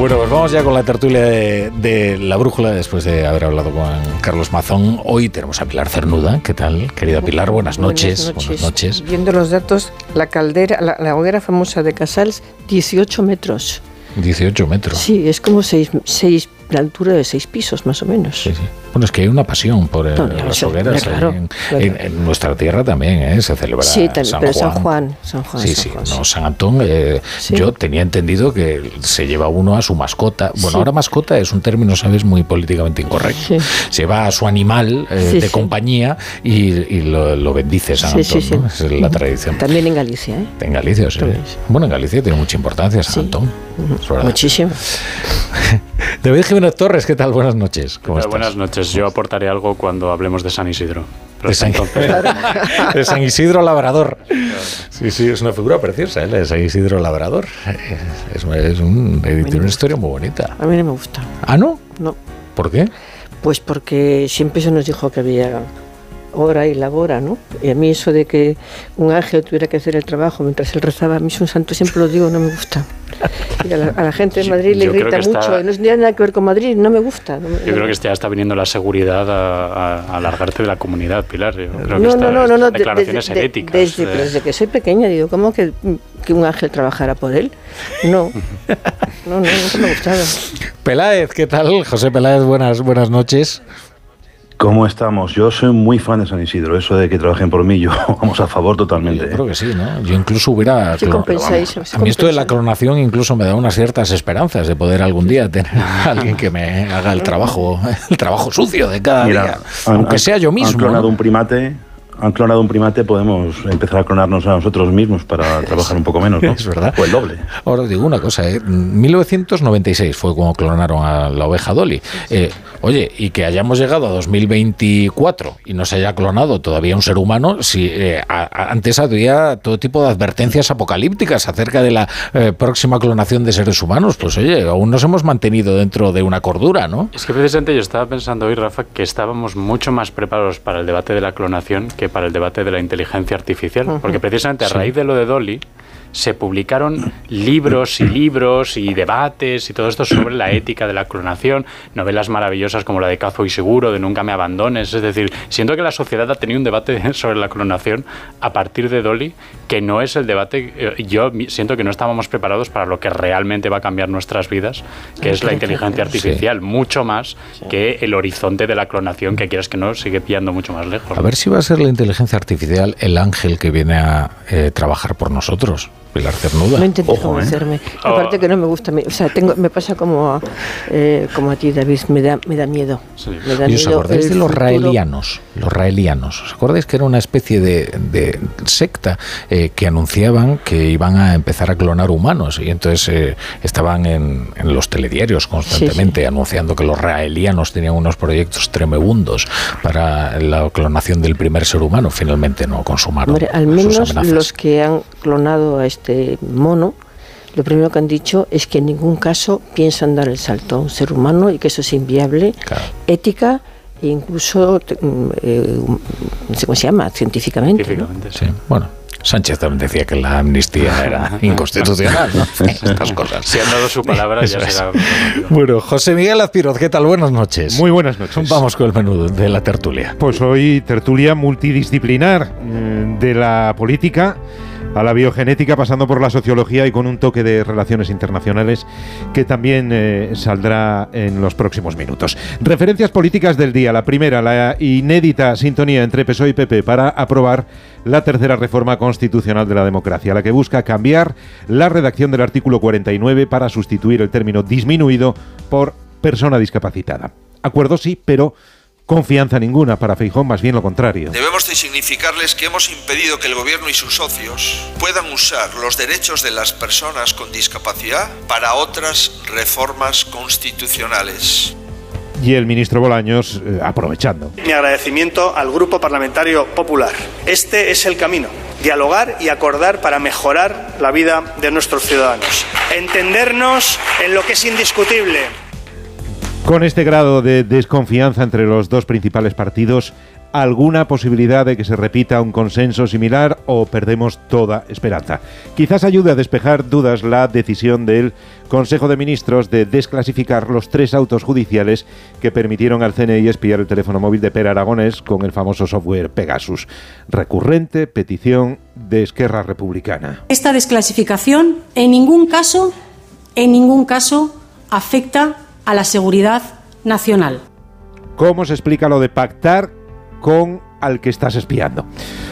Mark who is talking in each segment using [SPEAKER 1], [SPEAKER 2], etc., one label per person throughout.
[SPEAKER 1] Bueno, pues vamos ya con la tertulia de, la brújula después de haber hablado con Carlos Mazón. Hoy tenemos a Pilar Cernuda. ¿Qué tal, querida Pilar? Buenas noches.
[SPEAKER 2] Buenas noches. Viendo los datos, la caldera, la, hoguera famosa de Casals, 18 metros.
[SPEAKER 1] 18 metros.
[SPEAKER 2] Sí, es como 6, 6 la altura de seis pisos más o menos.
[SPEAKER 1] Sí, sí. Bueno, es que hay una pasión por eh, las hogueras. en, nuestra tierra también ¿eh? se celebra
[SPEAKER 2] sí, San pero Juan. San Juan. San Juan
[SPEAKER 1] sí, sí, no, San Antón. Eh, yo tenía entendido que se lleva uno a su mascota. Bueno, ahora mascota es un término, sabes, muy políticamente incorrecto. Se va a su animal de compañía y, lo, bendice San Antón. Es la tradición.
[SPEAKER 2] También en Galicia. ¿eh?
[SPEAKER 1] En Galicia, sí. Bueno, en Galicia tiene mucha importancia San Antón.
[SPEAKER 2] Muchísimo.
[SPEAKER 1] David Jiménez Torres, ¿qué tal? Buenas noches.
[SPEAKER 3] ¿Cómo Buenas noches. Yo aportaré algo cuando hablemos de San Isidro.
[SPEAKER 1] De San, de San, Isidro Labrador. Sí, sí, es una figura preciosa, ¿eh? De San Isidro Labrador. Es, es un, una historia muy bonita.
[SPEAKER 2] A mí no me gusta.
[SPEAKER 1] ¿Ah, no?
[SPEAKER 2] No.
[SPEAKER 1] ¿Por qué?
[SPEAKER 2] Pues porque siempre se nos dijo que había hora y labora, ¿no? Y a mí eso de que un ángel tuviera que hacer el trabajo mientras él rezaba, a mí es un santo, siempre lo digo, no me gusta. Y a, la, gente de Madrid le grita mucho, no tiene nada que ver con Madrid, no me gusta.
[SPEAKER 3] yo creo que ya está viniendo la seguridad a, alargarte de la comunidad, Pilar.
[SPEAKER 2] no, no, no, no, no, declaraciones heréticas. Desde, desde, que soy pequeña digo, ¿cómo que, que un ángel trabajara por él? No, no, no, no me ha gustado.
[SPEAKER 1] Peláez, ¿qué tal? José Peláez, buenas, buenas noches.
[SPEAKER 4] ¿Cómo estamos? Yo soy muy fan de San Isidro. Eso de que trabajen por mí, yo vamos a favor totalmente. Yo
[SPEAKER 1] ¿eh? creo que sí, ¿no? Yo incluso hubiera. a mí esto de la clonación incluso me da unas ciertas esperanzas de poder algún día tener a alguien que me haga el trabajo, el trabajo sucio de cada día. aunque sea yo mismo. Han
[SPEAKER 4] clonado un primate han clonado un primate, podemos empezar a clonarnos a nosotros mismos para trabajar un poco menos, ¿no?
[SPEAKER 1] Es verdad.
[SPEAKER 4] O el doble.
[SPEAKER 1] Ahora digo una cosa, ¿eh? 1996 fue cuando clonaron a la oveja Dolly. Eh, oye, y que hayamos llegado a 2024 y no se haya clonado todavía un ser humano, si eh, antes había todo tipo de advertencias apocalípticas acerca de la eh, próxima clonación de seres humanos, pues oye, aún nos hemos mantenido dentro de una cordura, ¿no?
[SPEAKER 3] Es que precisamente yo estaba pensando hoy, Rafa, que estábamos mucho más preparados para el debate de la clonación que para el debate de la inteligencia artificial. Porque precisamente a raíz de lo de Dolly, se publicaron libros y libros y debates y todo esto sobre la ética de la clonación, novelas maravillosas como la de Cazo y Seguro, de Nunca me abandones. Es decir, siento que la sociedad ha tenido un debate sobre la clonación a partir de Dolly, que no es el debate. Eh, yo siento que no estábamos preparados para lo que realmente va a cambiar nuestras vidas, que es la inteligencia artificial, mucho más que el horizonte de la clonación, que quieras que no, sigue pillando mucho más lejos.
[SPEAKER 1] A ver si va a ser la inteligencia artificial el ángel que viene a eh, trabajar por nosotros. Pilar Cernuda.
[SPEAKER 2] No intentes ¿eh? convencerme. Aparte que no me gusta. o sea, tengo, me pasa como, eh, como a ti, David. Me da, me da miedo.
[SPEAKER 1] ¿Y os acordáis de los raelianos? Los raelianos. ¿Os acordáis que era una especie de, de secta eh, que anunciaban que iban a empezar a clonar humanos? Y entonces estaban en, en, los telediarios constantemente anunciando que los raelianos tenían unos proyectos tremebundos para la clonación del primer ser humano. Finalmente no consumaron.
[SPEAKER 2] Hombre, al menos los que han clonado a este este mono, lo primero que han dicho es que en ningún caso piensan dar el salto a un ser humano y que eso es inviable, ética e incluso, mm, eh, no sé cómo se llama, científicamente.
[SPEAKER 1] sí. Bueno, Sánchez también decía que la amnistía era inconstitucional,
[SPEAKER 3] Estas cosas. Si han dado su palabra, ya será.
[SPEAKER 1] Bueno, José Miguel Azpiroz, ¿qué tal? Buenas noches.
[SPEAKER 5] Muy buenas noches.
[SPEAKER 1] Vamos con el menú de la tertulia.
[SPEAKER 5] Pues hoy tertulia multidisciplinar mm, de la política a la biogenética, pasando por la sociología y con un toque de relaciones internacionales que también eh, saldrá en los próximos minutos. Referencias políticas del día. La primera, la inédita sintonía entre PSOE y PP para aprobar la tercera reforma constitucional de la democracia, la que busca cambiar la redacción del artículo 49 para sustituir el término disminuido por persona discapacitada. Acuerdo sí, pero confianza ninguna para Feijón, más bien lo contrario.
[SPEAKER 6] Debemos de significarles que hemos impedido que el gobierno y sus socios puedan usar los derechos de las personas con discapacidad para otras reformas constitucionales.
[SPEAKER 5] Y el ministro Bolaños eh, aprovechando.
[SPEAKER 7] Mi agradecimiento al Grupo Parlamentario Popular. Este es el camino. Dialogar y acordar para mejorar la vida de nuestros ciudadanos. Entendernos en lo que es indiscutible
[SPEAKER 5] con este grado de desconfianza entre los dos principales partidos, alguna posibilidad de que se repita un consenso similar o perdemos toda esperanza. Quizás ayude a despejar dudas la decisión del Consejo de Ministros de desclasificar los tres autos judiciales que permitieron al CNI espiar el teléfono móvil de Per Aragonés con el famoso software Pegasus. Recurrente petición de Esquerra Republicana.
[SPEAKER 8] Esta desclasificación en ningún caso, en ningún caso afecta a la seguridad nacional.
[SPEAKER 5] ¿Cómo se explica lo de pactar con al que estás espiando.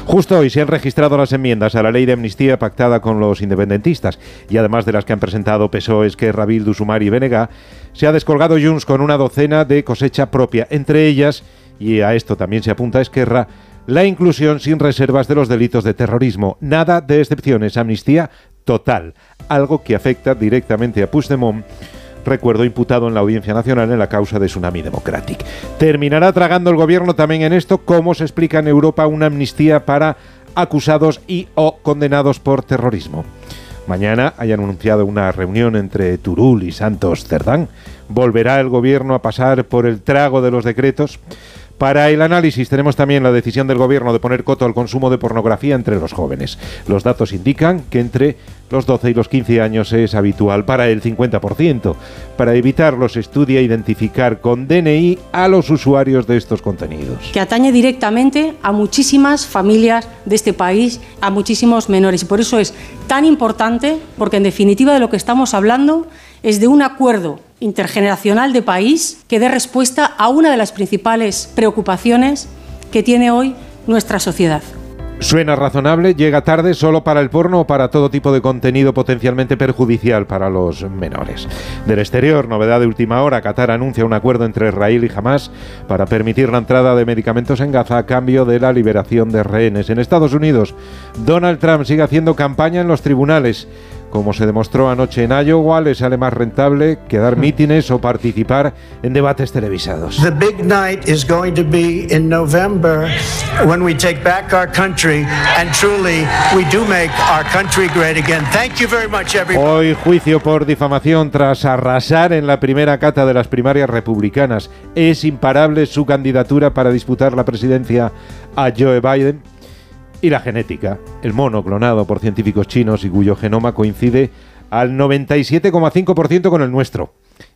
[SPEAKER 5] Justo hoy se han registrado las enmiendas a la ley de amnistía pactada con los independentistas y además de las que han presentado PSOE, Esquerra, Bildu, Sumar y Benega, se ha descolgado Junts con una docena de cosecha propia, entre ellas, y a esto también se apunta Esquerra, la inclusión sin reservas de los delitos de terrorismo. Nada de excepciones, amnistía total, algo que afecta directamente a Puigdemont recuerdo, imputado en la Audiencia Nacional en la causa de Tsunami Democratic. ¿Terminará tragando el gobierno también en esto? ¿Cómo se explica en Europa una amnistía para acusados y o condenados por terrorismo? Mañana hayan anunciado una reunión entre Turul y Santos Cerdán. ¿Volverá el gobierno a pasar por el trago de los decretos? Para el análisis tenemos también la decisión del gobierno de poner coto al consumo de pornografía entre los jóvenes. Los datos indican que entre los 12 y los 15 años es habitual para el 50%. Para evitarlo se estudia identificar con DNI a los usuarios de estos contenidos.
[SPEAKER 8] Que atañe directamente a muchísimas familias de este país, a muchísimos menores. Y por eso es tan importante, porque en definitiva de lo que estamos hablando es de un acuerdo intergeneracional de país que dé respuesta a una de las principales preocupaciones que tiene hoy nuestra sociedad.
[SPEAKER 5] Suena razonable, llega tarde solo para el porno o para todo tipo de contenido potencialmente perjudicial para los menores. Del exterior, novedad de última hora, Qatar anuncia un acuerdo entre Israel y Hamas para permitir la entrada de medicamentos en Gaza a cambio de la liberación de rehenes. En Estados Unidos, Donald Trump sigue haciendo campaña en los tribunales como se demostró anoche en Iowa, le sale más rentable que dar mítines o participar en debates televisados.
[SPEAKER 9] The big night is going to be in November when we take back our country and truly we do make our country great again. Thank you very much everybody.
[SPEAKER 5] Hoy juicio por difamación tras arrasar en la primera cata de las primarias republicanas. Es imparable su candidatura para disputar la presidencia a Joe Biden y la genética, el mono clonado por científicos chinos y cuyo genoma coincide al 97,5% con el nuestro.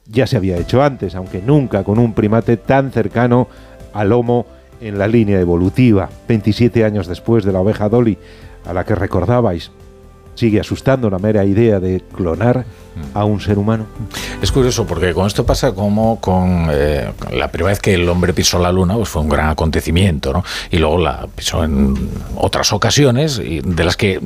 [SPEAKER 5] Ya se había hecho antes, aunque nunca con un primate tan cercano al Homo en la línea evolutiva, 27 años después de la oveja Dolly, a la que recordabais sigue asustando la mera idea de clonar a un ser humano.
[SPEAKER 1] Es curioso porque con esto pasa como con eh, la primera vez que el hombre pisó la luna, pues fue un gran acontecimiento, ¿no? Y luego la pisó en otras ocasiones de las que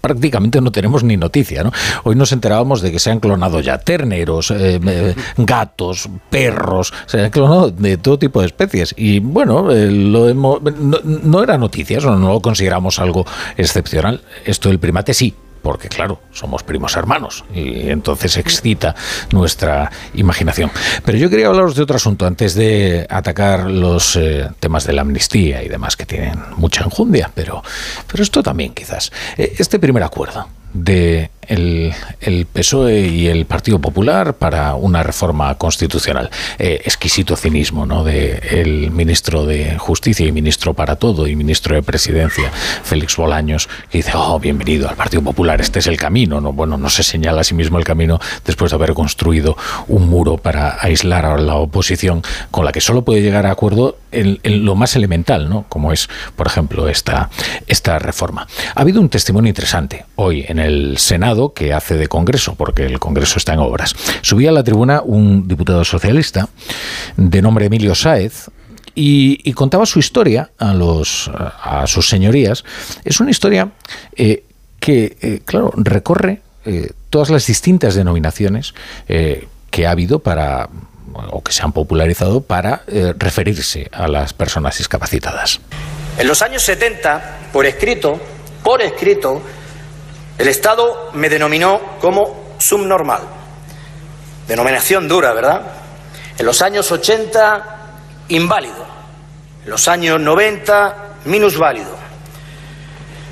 [SPEAKER 1] prácticamente no tenemos ni noticia. ¿no? Hoy nos enterábamos de que se han clonado ya terneros, eh, eh, gatos, perros, se han clonado de todo tipo de especies. Y bueno, lo no, no, era noticia, eso no lo consideramos algo excepcional. Esto del primate sí, porque claro, somos primos hermanos y entonces excita nuestra imaginación. Pero yo quería hablaros de otro asunto antes de atacar los eh, temas de la amnistía y demás que tienen mucha enjundia, pero, pero esto también quizás. Eh, este primer acuerdo de el, PSOE y el Partido Popular para una reforma constitucional. Eh, exquisito cinismo ¿no? de el ministro de Justicia y ministro para todo y ministro de Presidencia, Félix Bolaños, que dice, oh, bienvenido al Partido Popular, este es el camino. ¿no? Bueno, no se señala a sí mismo el camino después de haber construido un muro para aislar a la oposición con la que solo puede llegar a acuerdo en, lo más elemental, ¿no? como es, por ejemplo, esta, esta reforma. Ha habido un testimonio interesante hoy en el Senado que hace de Congreso, porque el Congreso está en obras. Subía a la tribuna un diputado socialista de nombre Emilio Sáez, y, contaba su historia a, los, a sus señorías. Es una historia eh, que, eh, claro, recorre eh, todas las distintas denominaciones que ha habido para o que se han popularizado para referirse a las personas discapacitadas.
[SPEAKER 10] En los años 70, por escrito, por escrito, el Estado me denominó como subnormal. Denominación dura, ¿verdad? En los años 80, inválido. En los años 90, minusválido.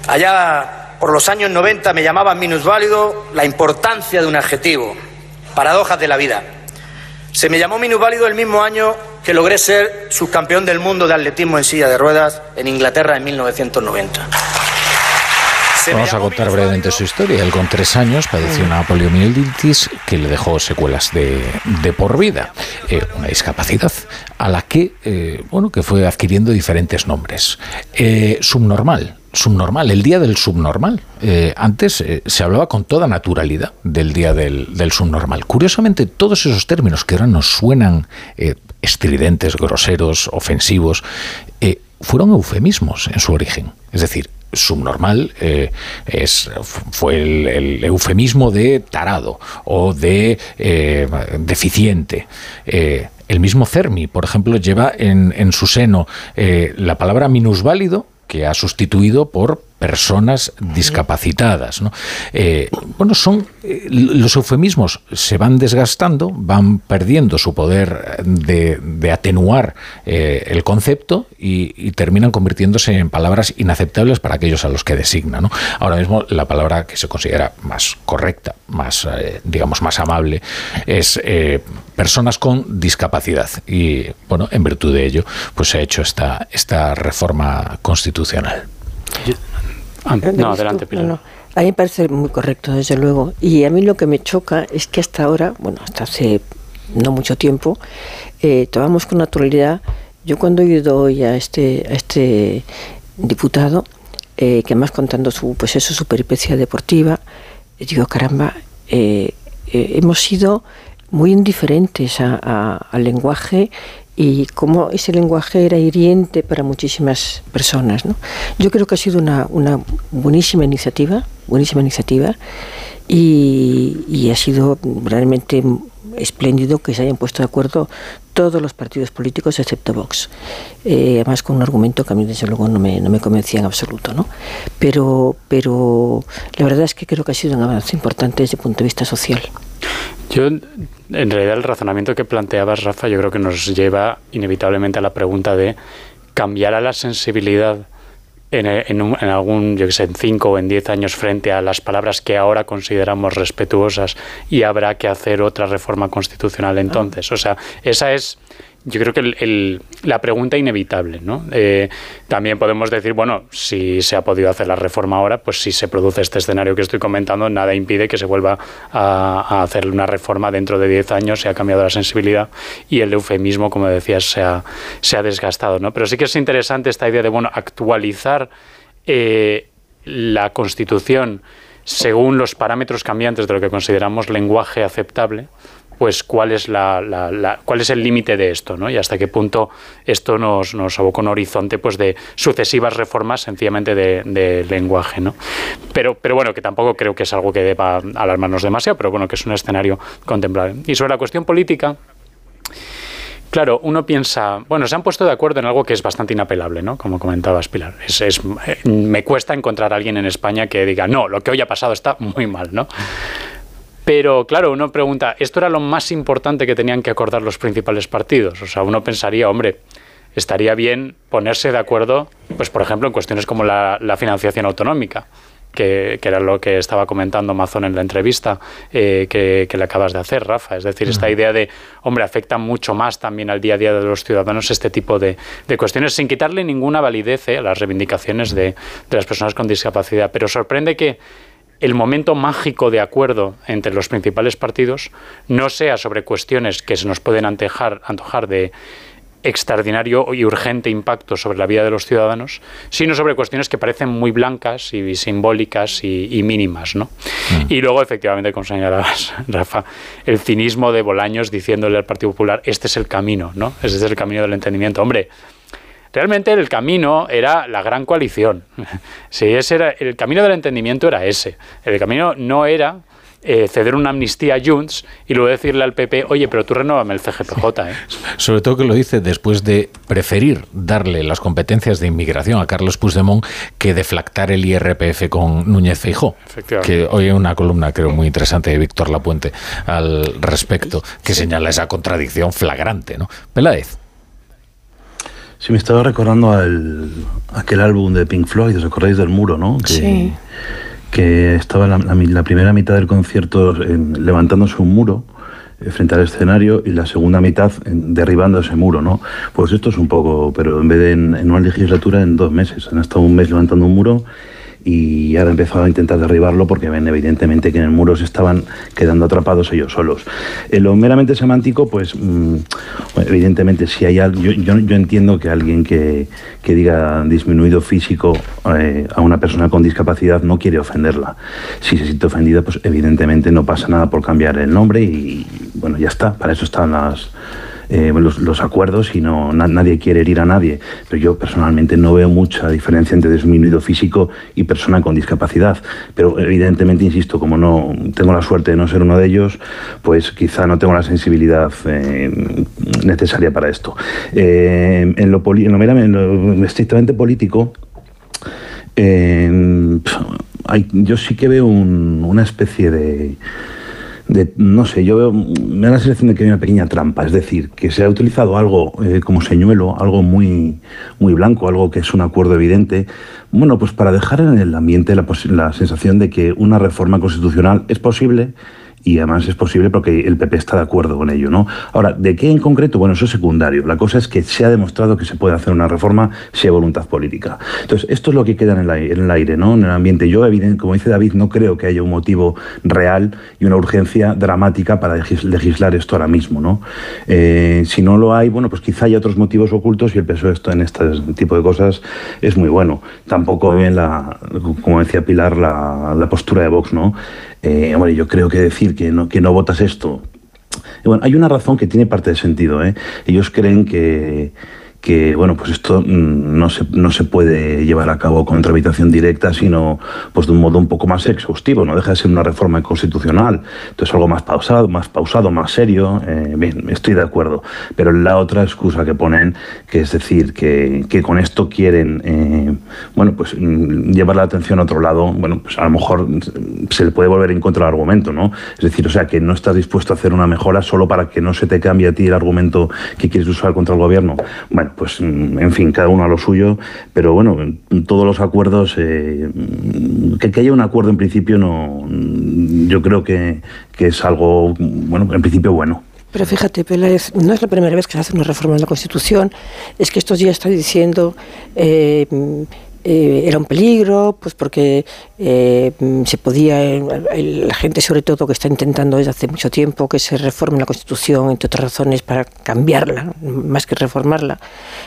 [SPEAKER 10] Allá por los años 90 me llamaban minusválido la importancia de un adjetivo. Paradojas de la vida. Se me llamó minusválido el mismo año que logré ser subcampeón del mundo de atletismo en silla de ruedas en Inglaterra en 1990.
[SPEAKER 1] Vamos a contar brevemente su historia. Él con tres años padeció una poliomielitis que le dejó secuelas de, por vida, eh, una discapacidad a la que, eh, bueno, que fue adquiriendo diferentes nombres. Eh, subnormal, subnormal, el día del subnormal. antes se hablaba con toda naturalidad del día del, del, subnormal. Curiosamente, todos esos términos que ahora nos suenan estridentes, groseros, ofensivos, fueron eufemismos en su origen. Es decir, subnormal eh, es, fue el, eufemismo de tarado o de eh, deficiente. Eh, el mismo Fermi, por ejemplo, lleva en, en su seno la palabra minusválido que ha sustituido por personas discapacitadas. Eh, bueno, son eh, los eufemismos se van desgastando, van perdiendo su poder de, atenuar eh, el concepto y, terminan convirtiéndose en palabras inaceptables para aquellos a los que designan. Ahora mismo la palabra que se considera más correcta, más digamos más amable, es personas con discapacidad y bueno, en virtud de ello, pues se ha hecho esta esta reforma constitucional.
[SPEAKER 2] Ah, no, adelante, Pilar. A mí me parece muy correcto, desde luego. Y a mí lo que me choca es que hasta ahora, bueno, hasta hace no mucho tiempo, eh, tomamos con naturalidad. Yo cuando he oído hoy a este, a este diputado, eh, que más contando su, pues eso, su peripecia deportiva, digo, caramba, eh, hemos sido muy indiferentes al lenguaje y cómo ese lenguaje era hiriente para muchísimas personas. ¿no? Yo creo que ha sido una, una buenísima iniciativa, buenísima iniciativa, y, y, ha sido realmente espléndido que se hayan puesto de acuerdo todos los partidos políticos excepto Vox. Eh, además con un argumento que a mí desde luego no me, no me convencía en absoluto. ¿no? Pero, pero la verdad es que creo que ha sido un avance importante desde el punto de vista social.
[SPEAKER 3] Yo, en realidad, el razonamiento que planteabas, Rafa, yo creo que nos lleva inevitablemente a la pregunta de cambiar a la sensibilidad en, en, algún, yo que sé, en cinco o en diez años frente a las palabras que ahora consideramos respetuosas y habrá que hacer otra reforma constitucional entonces. O sea, esa es yo creo que el, la pregunta inevitable, ¿no? Eh, también podemos decir, bueno, si se ha podido hacer la reforma ahora, pues si se produce este escenario que estoy comentando, nada impide que se vuelva a, hacer una reforma dentro de 10 años, se ha cambiado la sensibilidad y el eufemismo, como decías, se ha, se ha desgastado, ¿no? Pero sí que es interesante esta idea de, bueno, actualizar eh, la Constitución según los parámetros cambiantes de lo que consideramos lenguaje aceptable, pues cuál es la, cuál es el límite de esto, ¿no? Y hasta qué punto esto nos, nos aboca un horizonte pues de sucesivas reformas sencillamente de, lenguaje, ¿no? Pero, pero bueno, que tampoco creo que es algo que deba alarmarnos demasiado, pero bueno, que es un escenario contemplable. Y sobre la cuestión política, Claro, uno piensa, bueno, se han puesto de acuerdo en algo que es bastante inapelable, ¿no? Como comentabas, Pilar. Es, eh, me cuesta encontrar a alguien en España que diga, no, lo que hoy ha pasado está muy mal, ¿no? Pero claro, uno pregunta, ¿esto era lo más importante que tenían que acordar los principales partidos? O sea, uno pensaría, hombre, estaría bien ponerse de acuerdo, pues por ejemplo, en cuestiones como la, financiación autonómica. Que, era lo que estaba comentando Amazon en la entrevista eh, que, le acabas de hacer, Rafa. Es decir, esta idea de, hombre, afecta mucho más también al día a día de los ciudadanos este tipo de, cuestiones, sin quitarle ninguna validez eh, a las reivindicaciones de, de las personas con discapacidad. Pero sorprende que el momento mágico de acuerdo entre los principales partidos no sea sobre cuestiones que se nos pueden antojar, antojar de extraordinario y urgente impacto sobre la vida de los ciudadanos, sino sobre cuestiones que parecen muy blancas y simbólicas y, mínimas. ¿no? Mm. Y luego, efectivamente, como señalabas, Rafa, el cinismo de Bolaños diciéndole al Partido Popular, este es el camino, ¿no? este es el camino del entendimiento. Hombre, Realmente el camino era la gran coalición. Si ese era, el camino del entendimiento era ese. El camino no era eh, ceder una amnistía a Junts y luego decirle al PP, oye, pero tú renovame el CGPJ. ¿eh?
[SPEAKER 1] Sobre todo que lo dice después de preferir darle las competencias de inmigración a Carlos Puigdemont que deflactar el IRPF con Núñez Feijó. Que hoy hay una columna, creo, muy interesante de Víctor Lapuente al respecto, que señala esa contradicción flagrante. ¿no? Peláez.
[SPEAKER 4] Sí, me estaba recordando al, aquel álbum de Pink Floyd, ¿os acordáis del muro, no? Que, sí. Que estaba la, la, primera mitad del concierto levantándose un muro eh, frente al escenario y la segunda mitad derribando ese muro, ¿no? Pues esto es un poco, pero en vez de en, en una legislatura, en dos meses. Han estado un mes levantando un muro y ahora han empezado a intentar derribarlo porque ven evidentemente que en el muro se estaban quedando atrapados ellos solos. En lo meramente semántico, pues mm, evidentemente si hay algo, yo, yo, entiendo que alguien que, que diga disminuido físico eh, a una persona con discapacidad no quiere ofenderla. Si se siente ofendida, pues evidentemente no pasa nada por cambiar el nombre y bueno, ya está, para eso están las eh, los, acuerdos y no, nadie quiere herir a nadie. Pero yo personalmente no veo mucha diferencia entre disminuido físico y persona con discapacidad. Pero evidentemente, insisto, como no tengo la suerte de no ser uno de ellos, pues quizá no tengo la sensibilidad eh, necesaria para esto. Eh, en, lo en, lo estrictamente político, hay, yo sí que veo una especie de no sé, yo veo, me da la sensación de que hay una pequeña trampa, es decir, que se ha utilizado algo eh, como señuelo, algo muy, muy blanco, algo que es un acuerdo evidente, bueno, pues para dejar en el ambiente la, la sensación de que una reforma constitucional es posible y además es posible porque el PP está de acuerdo con ello, ¿no? Ahora, ¿de qué en concreto? Bueno, eso es secundario. La cosa es que se ha demostrado que se puede hacer una reforma si hay voluntad política. Entonces, esto es lo que queda en el aire, en el, aire, ¿no? En el ambiente. Yo, evidente, como dice David, no creo que haya un motivo real y una urgencia dramática para legislar esto ahora mismo, ¿no? Eh, si no lo hay, bueno, pues quizá hay otros motivos ocultos y el peso de esto en este tipo de cosas es muy bueno. Tampoco bien la, como decía Pilar, la, la postura de Vox, ¿no? Eh, hombre, yo creo que decir que no, que no votas esto. Bueno, hay una razón que tiene parte de sentido. ¿eh? Ellos creen que que bueno, pues esto mm, no se, no se puede llevar a cabo con tramitación directa, sino pues de un modo un poco más exhaustivo, no deja de ser una reforma constitucional, entonces algo más pausado, más pausado, más serio, eh, bien, estoy de acuerdo, pero la otra excusa que ponen, que es decir, que, que con esto quieren, eh, bueno, pues mm, llevar la atención a otro lado, bueno, pues a lo mejor se le puede volver en contra el argumento, ¿no? Es decir, o sea, que no estás dispuesto a hacer una mejora solo para que no se te cambie a ti el argumento que quieres usar contra el gobierno. Bueno, pues mm, en fin, cada uno a lo suyo, pero bueno, todos los acuerdos, eh, que, haya un acuerdo en principio, no, mm, yo creo que, es algo, bueno, en principio bueno.
[SPEAKER 2] Pero fíjate, Peláez, no es la primera vez que se hace una reforma en la Constitución, es que estos días está diciendo eh, eh, era un peligro, pues porque eh, se podía, la gente sobre todo que está intentando desde hace mucho tiempo que se reforme la Constitución, entre otras razones, para cambiarla, más que reformarla,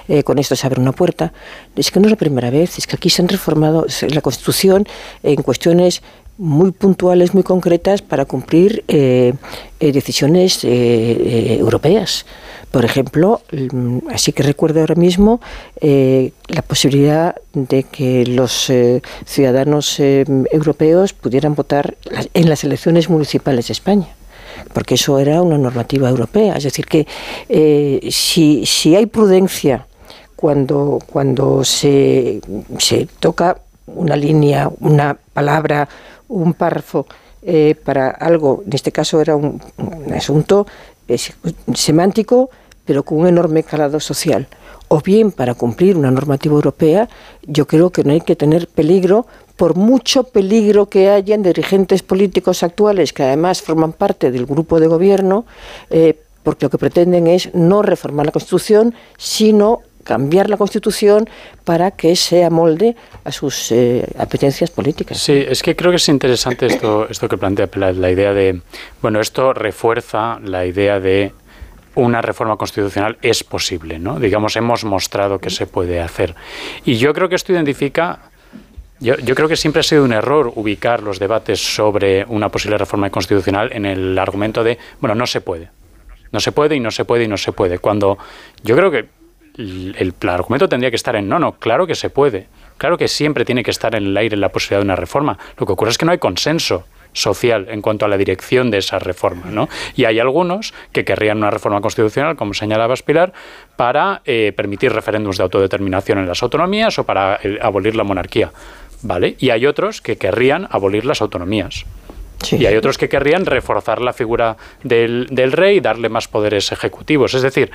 [SPEAKER 2] eh, con esto se abre una puerta. Es que no es la primera vez, es que aquí se han reformado la Constitución en cuestiones muy puntuales, muy concretas para cumplir decisiones europeas. Por ejemplo, mm, así que recuerdo ahora mismo eh, la posibilidad de que los eh, ciudadanos eh, europeos pudieran votar en las elecciones municipales de España porque eso era una normativa europea. Es decir, que si, si, hay prudencia cuando, cuando se, se, toca una línea, una palabra, un párrafo para algo, en este caso era un, un asunto semántico, pero con un enorme calado social. O bien para cumplir una normativa europea, yo creo que no hay que tener peligro, por mucho peligro que haya en dirigentes políticos actuales que además forman parte del grupo de gobierno, eh, porque lo que pretenden es no reformar la Constitución, sino cambiar la Constitución para que se molde a sus eh, apetencias políticas.
[SPEAKER 3] Sí, es que creo que es interesante esto, esto que plantea la idea de, bueno, esto refuerza la idea de una reforma constitucional es posible, ¿no? Digamos, hemos mostrado que se puede hacer. Y yo creo que esto identifica yo, yo, creo que siempre ha sido un error ubicar los debates sobre una posible reforma constitucional en el argumento de, bueno, no se puede. No se puede y no se puede y no se puede. Cuando yo creo que el, el, argumento tendría que estar en, no, no, claro que se puede. Claro que siempre tiene que estar en el aire la posibilidad de una reforma. Lo que ocurre es que no hay consenso social en cuanto a la dirección de esa reforma. ¿no? Y hay algunos que querrían una reforma constitucional, como señalaba Pilar, para eh, permitir referéndums de autodeterminación en las autonomías o para eh, abolir la monarquía. ¿Vale? Y hay otros que querrían abolir las autonomías. Y hay otros que querrían reforzar la figura del, del, rey y darle más poderes ejecutivos. Es decir,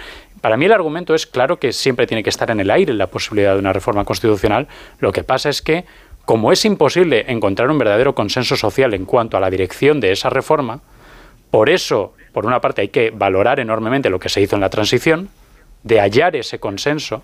[SPEAKER 3] para mí el argumento es claro que siempre tiene que estar en el aire la posibilidad de una reforma constitucional. Lo que pasa es que como es imposible encontrar un verdadero consenso social en cuanto a la dirección de esa reforma, por eso por una parte hay que valorar enormemente lo que se hizo en la transición, de hallar ese consenso,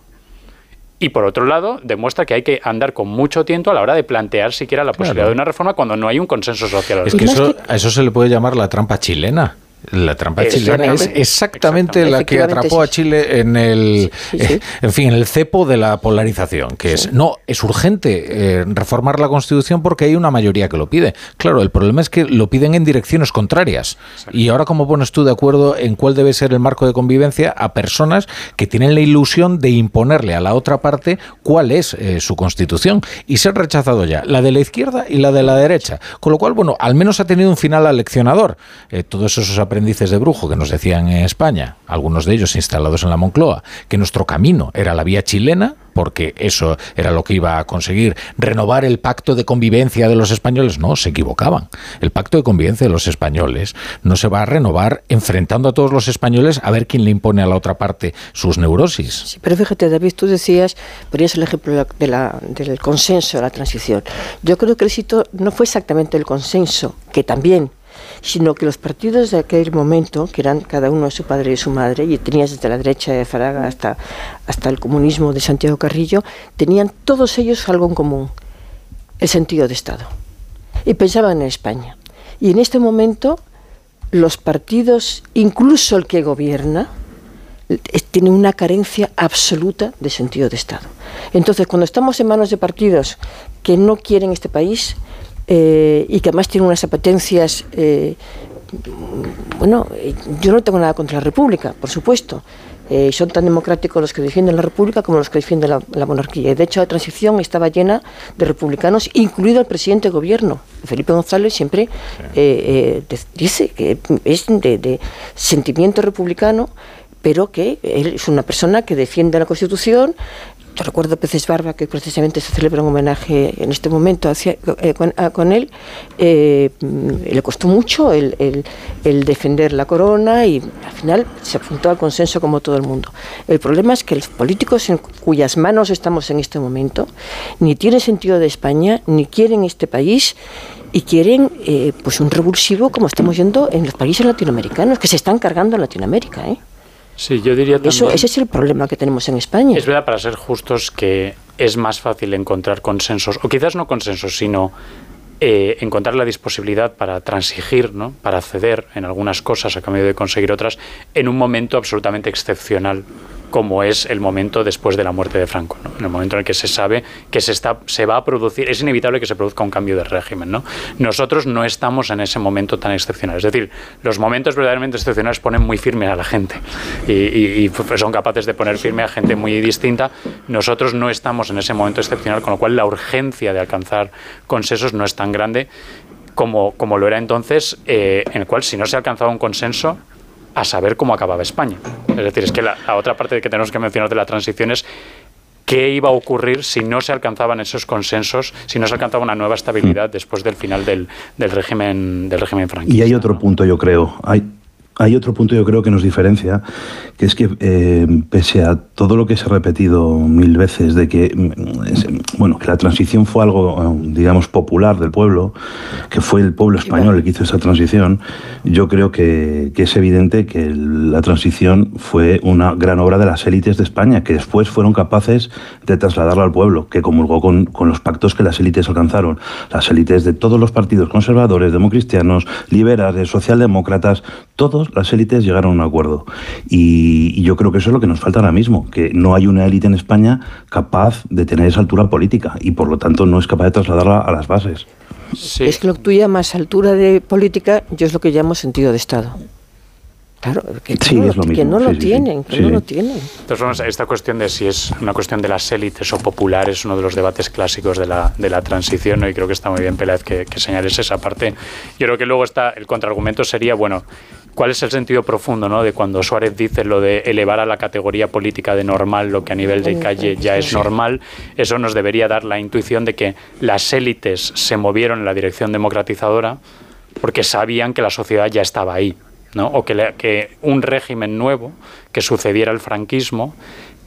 [SPEAKER 3] y por otro lado, demuestra que hay que andar con mucho tiento a la hora de plantear siquiera la posibilidad de una reforma cuando no hay un consenso social.
[SPEAKER 1] Es que eso, a eso se le puede llamar la trampa chilena. La trampa chilena es exactamente, la que atrapó a Chile en el, eh, en fin, en el cepo de la polarización, que es no es urgente eh, reformar la Constitución porque hay una mayoría que lo pide. Claro, el problema es que lo piden en direcciones contrarias. Y ahora cómo pones tú de acuerdo en cuál debe ser el marco de convivencia a personas que tienen la ilusión de imponerle a la otra parte cuál es eh, su Constitución y ser rechazado ya la de la izquierda y la de la derecha. Con lo cual, bueno, al menos ha tenido un final aleccionador. todos esos aprendices de brujo que nos decían en España, algunos de ellos instalados en la Moncloa, que nuestro camino era la vía chilena, porque eso era lo que iba a conseguir renovar el pacto de convivencia de los españoles. No, se equivocaban. El pacto de convivencia de los españoles no se va a renovar enfrentando a todos los españoles a ver quién le impone a la otra parte sus neurosis.
[SPEAKER 2] Sí, pero fíjate, David, tú decías, ponías el ejemplo de la, del consenso de la transición. Yo creo que el éxito no fue exactamente el consenso, que también sino que los partidos de aquel momento, que eran cada uno su padre y su madre, y tenías desde la derecha de Faraga hasta, hasta el comunismo de Santiago Carrillo, tenían todos ellos algo en común, el sentido de Estado. Y pensaban en España. Y en este momento los partidos, incluso el que gobierna, tiene una carencia absoluta de sentido de Estado. Entonces, cuando estamos en manos de partidos que no quieren este país, eh, y que además tiene unas apetencias. Eh, bueno, yo no tengo nada contra la República, por supuesto. Eh, son tan democráticos los que defienden la República como los que defienden la, monarquía. De hecho, la transición estaba llena de republicanos, incluido el presidente de gobierno. Felipe González siempre dice que es de sentimiento republicano pero que él es una persona que defiende la Constitución, yo recuerdo Peces Barba, que precisamente se celebra un homenaje en este momento hacia, eh, con, él. Eh, le costó mucho el, defender la corona y al final se apuntó al consenso como todo el mundo. El problema es que los políticos en cuyas manos estamos en este momento ni tienen sentido de España, ni quieren este país y quieren eh, pues un revulsivo como estamos yendo en los países latinoamericanos, que se están cargando en Latinoamérica. ¿eh?
[SPEAKER 3] Sí, yo diría también...
[SPEAKER 2] ese es el problema que tenemos en España.
[SPEAKER 3] Es verdad, para ser justos, que es más fácil encontrar consensos, o quizás no consensos, sino eh, encontrar la disponibilidad para transigir, ¿no? para ceder en algunas cosas a cambio de conseguir otras, en un momento absolutamente excepcional como es el momento después de la muerte de Franco, en el momento en el que se sabe que se, está, se va a producir, es inevitable que se produzca un cambio de régimen. ¿no? Nosotros no estamos en ese momento tan excepcional. Es decir, los momentos verdaderamente excepcionales ponen muy firme a la gente y, pues, son capaces de poner firme a gente muy distinta. Nosotros no estamos en ese momento excepcional, con lo cual la urgencia de alcanzar consensos no es tan grande como, como lo era entonces, eh, en el cual si no se ha alcanzado un consenso, a saber cómo acababa España. Es decir, es que la, otra parte que tenemos que mencionar de la transición es qué iba a ocurrir si no se alcanzaban esos consensos, si no se alcanzaba una nueva estabilidad mm. después del final del, del régimen del régimen franquista.
[SPEAKER 4] Y hay otro punto, yo creo. Hay, hay otro punto yo creo que nos diferencia, que es que eh, pese a todo lo que se ha repetido mil veces de que mm, bueno que la transición fue algo eh, digamos popular del pueblo, que fue el pueblo español el que hizo esa transición, yo creo que, es evidente que la transición fue una gran obra de las élites de España, que después fueron capaces de trasladarla al pueblo, que comulgó con, con los pactos que las élites alcanzaron, las élites de todos los partidos conservadores, democristianos, liberales, socialdemócratas, todos las élites llegaron a un acuerdo. Y, yo creo que eso es lo que nos falta ahora mismo, que no hay una élite en España capaz de tener esa altura política y por lo tanto no es capaz de trasladarla a las bases.
[SPEAKER 2] Es que lo que tú llamas altura de política, yo es lo que llamo sentido de Estado. Claro, que, no, lo, que no lo tienen, que no lo tienen.
[SPEAKER 3] Entonces, esta cuestión de si es una cuestión de las élites o populares es uno de los debates clásicos de la, de la transición, y creo que está muy bien, Pérez, que, que señales esa parte. Yo creo que luego está el contraargumento sería, bueno, ¿Cuál es el sentido profundo ¿no? de cuando Suárez dice lo de elevar a la categoría política de normal lo que a nivel de calle ya es normal? Eso nos debería dar la intuición de que las élites se movieron en la dirección democratizadora porque sabían que la sociedad ya estaba ahí ¿no? o que, que un régimen nuevo que sucediera el franquismo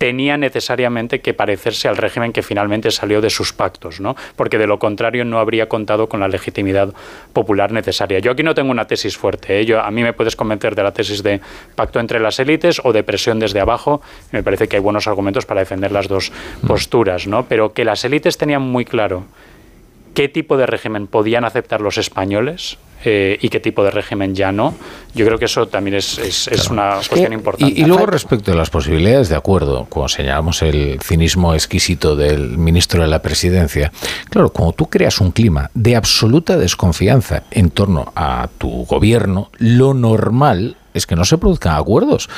[SPEAKER 3] tenía necesariamente que parecerse al régimen que finalmente salió de sus pactos, ¿no? porque de lo contrario no habría contado con la legitimidad popular necesaria. Yo aquí no tengo una tesis fuerte, ¿eh? Yo, a mí me puedes convencer de la tesis de pacto entre las élites o de presión desde abajo, me parece que hay buenos argumentos para defender las dos mm. posturas, ¿no? pero que las élites tenían muy claro qué tipo de régimen podían aceptar los españoles eh, y qué tipo de régimen ya no. Yo creo que eso también es, es, una cuestión importante.
[SPEAKER 1] Y, luego respecto a las posibilidades de acuerdo, cuando señalamos el cinismo exquisito del ministro de la presidencia, claro, cuando tú creas un clima de absoluta desconfianza en torno a tu gobierno, lo normal es que no se produzcan acuerdos.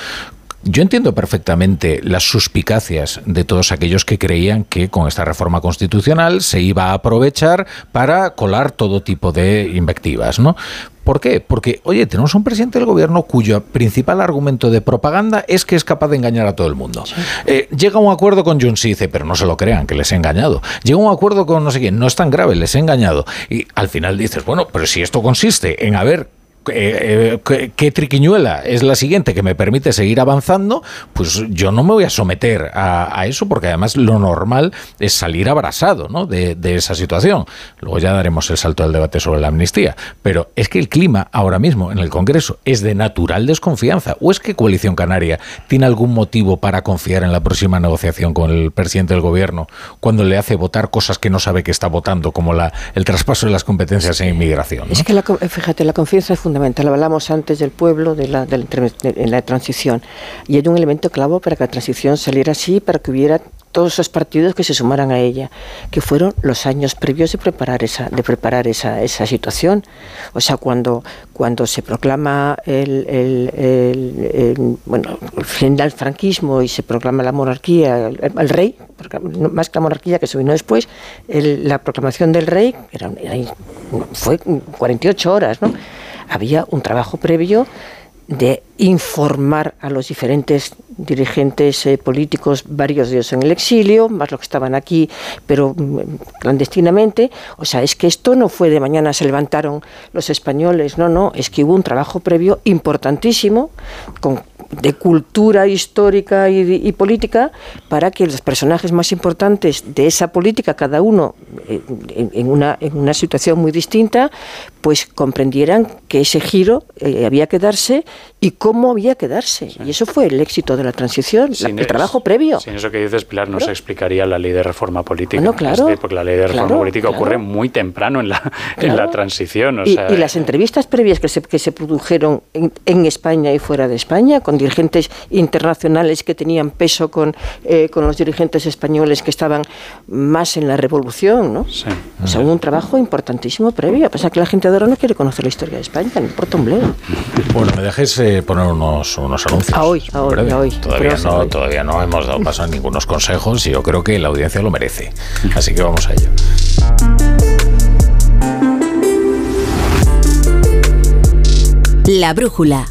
[SPEAKER 1] Yo entiendo perfectamente las suspicacias de todos aquellos que creían que con esta reforma constitucional se iba a aprovechar para colar todo tipo de invectivas, ¿no? ¿Por qué? Porque, oye, tenemos un presidente del gobierno cuyo principal argumento de propaganda es que es capaz de engañar a todo el mundo. Eh, llega a un acuerdo con Junts y dice, pero no se lo crean, que les he engañado. Llega a un acuerdo con no sé quién, no es tan grave, les he engañado. Y al final dices, bueno, pero si esto consiste en haber eh, eh, qué triquiñuela es la siguiente que me permite seguir avanzando, pues yo no me voy a someter a, eso porque además lo normal es salir abrasado ¿no? de, esa situación. Luego ya daremos el salto al debate sobre la amnistía. Pero es que el clima ahora mismo en el Congreso es de natural desconfianza. ¿O es que Coalición Canaria tiene algún motivo para confiar en la próxima negociación con el presidente del Gobierno cuando le hace votar cosas que no sabe que está votando, como la, el traspaso de las competencias en inmigración?
[SPEAKER 2] Es que, la, fíjate, la confianza es fundamental fundamental. Hablamos antes del pueblo de la, en la transición. Y hay un elemento clavo para que la transición saliera así, para que hubiera todos esos partidos que se sumaran a ella, que fueron los años previos de preparar esa, de preparar esa, esa situación. O sea, cuando, cuando se proclama el, el, bueno, el fin del franquismo y se proclama la monarquía, el, rey, más que la monarquía que se vino después, la proclamación del rey era, fue 48 horas, ¿no? Había un trabajo previo de informar a los diferentes dirigentes eh, políticos, varios de ellos en el exilio, más los que estaban aquí, pero mm, clandestinamente. O sea, es que esto no fue de mañana se levantaron los españoles, no, no, es que hubo un trabajo previo importantísimo con de cultura histórica y, política para que los personajes más importantes de esa política, cada uno eh, en, una, en una situación muy distinta, pues comprendieran que ese giro eh, había que darse y cómo había que darse. Y eso fue el éxito de la transición, el trabajo previo.
[SPEAKER 3] Sin eso que dices, Pilar, no se explicaría la ley de reforma política.
[SPEAKER 2] No, claro.
[SPEAKER 3] porque la ley de reforma política ocurre muy temprano en la, en la transición.
[SPEAKER 2] y, las entrevistas previas que se, que se produjeron en, en España y fuera de España, con dirigentes internacionales que tenían peso con, eh, con los dirigentes españoles que estaban más en la revolución, ¿no? Sí. O sea, un trabajo importantísimo previo. Pasa que la gente de ahora no quiere conocer la historia de España, no importa un bledo.
[SPEAKER 1] Bueno, me dejéis eh, poner unos, unos anuncios.
[SPEAKER 2] A hoy, a hoy, a hoy.
[SPEAKER 1] Todavía no, todavía no hemos dado paso a ningunos consejos y yo creo que la audiencia lo merece. Así que vamos a ello.
[SPEAKER 11] La brújula.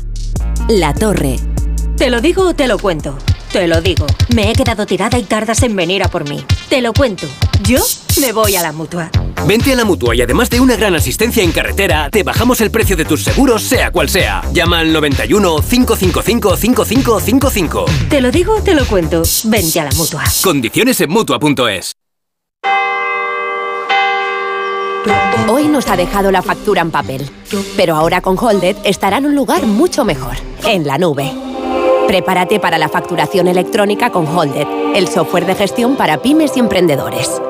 [SPEAKER 11] La torre.
[SPEAKER 12] ¿Te lo digo o te lo cuento? Te lo digo. Me he quedado tirada y tardas en venir a por mí. Te lo cuento. Yo me voy a la mutua.
[SPEAKER 13] Vente a la mutua y además de una gran asistencia en carretera, te bajamos el precio de tus seguros, sea cual sea. Llama al 91 555 5555.
[SPEAKER 12] Te lo digo o te lo cuento. Vente a la mutua.
[SPEAKER 13] Condiciones en mutua.es.
[SPEAKER 11] Hoy nos ha dejado la factura en papel, pero ahora con Holded estará en un lugar mucho mejor, en la nube. Prepárate para la facturación electrónica con Holded, el software de gestión para pymes y emprendedores.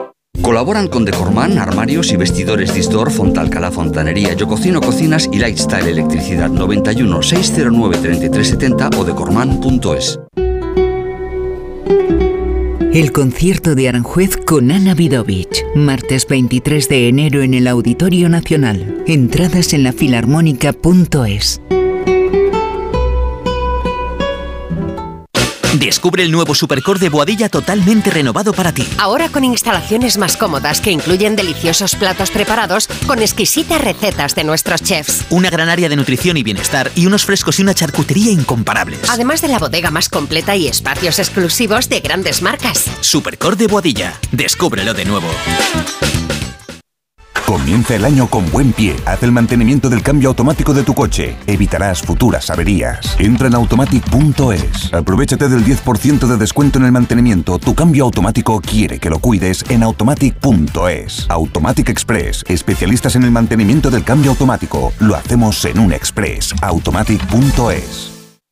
[SPEAKER 14] Colaboran con Decorman, armarios y vestidores Distor, Fontalcala Fontanería, Yo Cocino Cocinas y Lifestyle Electricidad 91 609 3370 o decorman.es.
[SPEAKER 15] El concierto de Aranjuez con Ana Vidovich. Martes 23 de enero en el Auditorio Nacional. Entradas en la filarmónica.es.
[SPEAKER 16] Descubre el nuevo Supercore de Boadilla totalmente renovado para ti.
[SPEAKER 17] Ahora con instalaciones más cómodas que incluyen deliciosos platos preparados con exquisitas recetas de nuestros chefs.
[SPEAKER 16] Una gran área de nutrición y bienestar y unos frescos y una charcutería incomparables.
[SPEAKER 17] Además de la bodega más completa y espacios exclusivos de grandes marcas.
[SPEAKER 16] Supercore de Boadilla. Descúbrelo de nuevo.
[SPEAKER 18] Comienza el año con buen pie. Haz el mantenimiento del cambio automático de tu coche. Evitarás futuras averías. Entra en automatic.es. Aprovechate del 10% de descuento en el mantenimiento. Tu cambio automático quiere que lo cuides en automatic.es. Automatic Express. Especialistas en el mantenimiento del cambio automático. Lo hacemos en un express. automatic.es.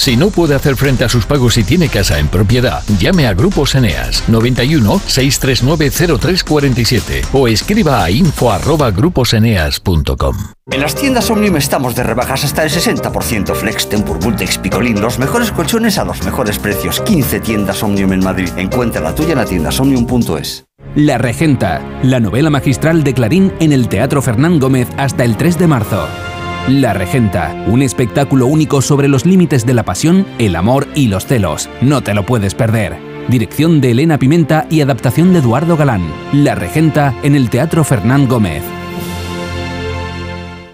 [SPEAKER 19] Si no puede hacer frente a sus pagos y tiene casa en propiedad, llame a Grupos Eneas 91 639 0347 o escriba a info@gruposeneas.com.
[SPEAKER 20] En las tiendas Omnium estamos de rebajas hasta el 60%. Flex, Tempur, Bultex, Picolín, los mejores colchones a los mejores precios. 15 tiendas Omnium en Madrid. Encuentra la tuya en la tienda omnium.es.
[SPEAKER 21] La Regenta, la novela magistral de Clarín en el Teatro Fernán Gómez hasta el 3 de marzo. La Regenta, un espectáculo único sobre los límites de la pasión, el amor y los celos. No te lo puedes perder. Dirección de Elena Pimenta y adaptación de Eduardo Galán. La Regenta en el Teatro Fernán Gómez.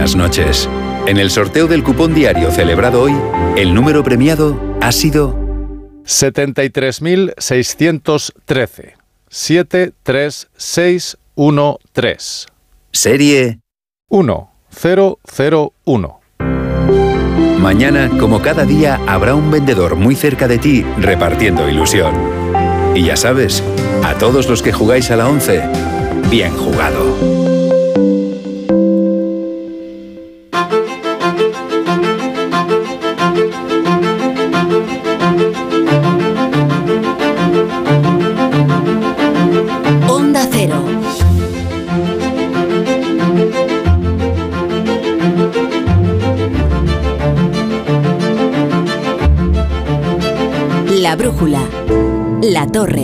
[SPEAKER 22] Buenas noches. En el sorteo del cupón diario celebrado hoy, el número premiado ha sido
[SPEAKER 1] 73.613. 73613.
[SPEAKER 22] Serie
[SPEAKER 1] 1001.
[SPEAKER 22] Mañana, como cada día, habrá un vendedor muy cerca de ti repartiendo ilusión. Y ya sabes, a todos los que jugáis a la 11, bien jugado.
[SPEAKER 15] Torre.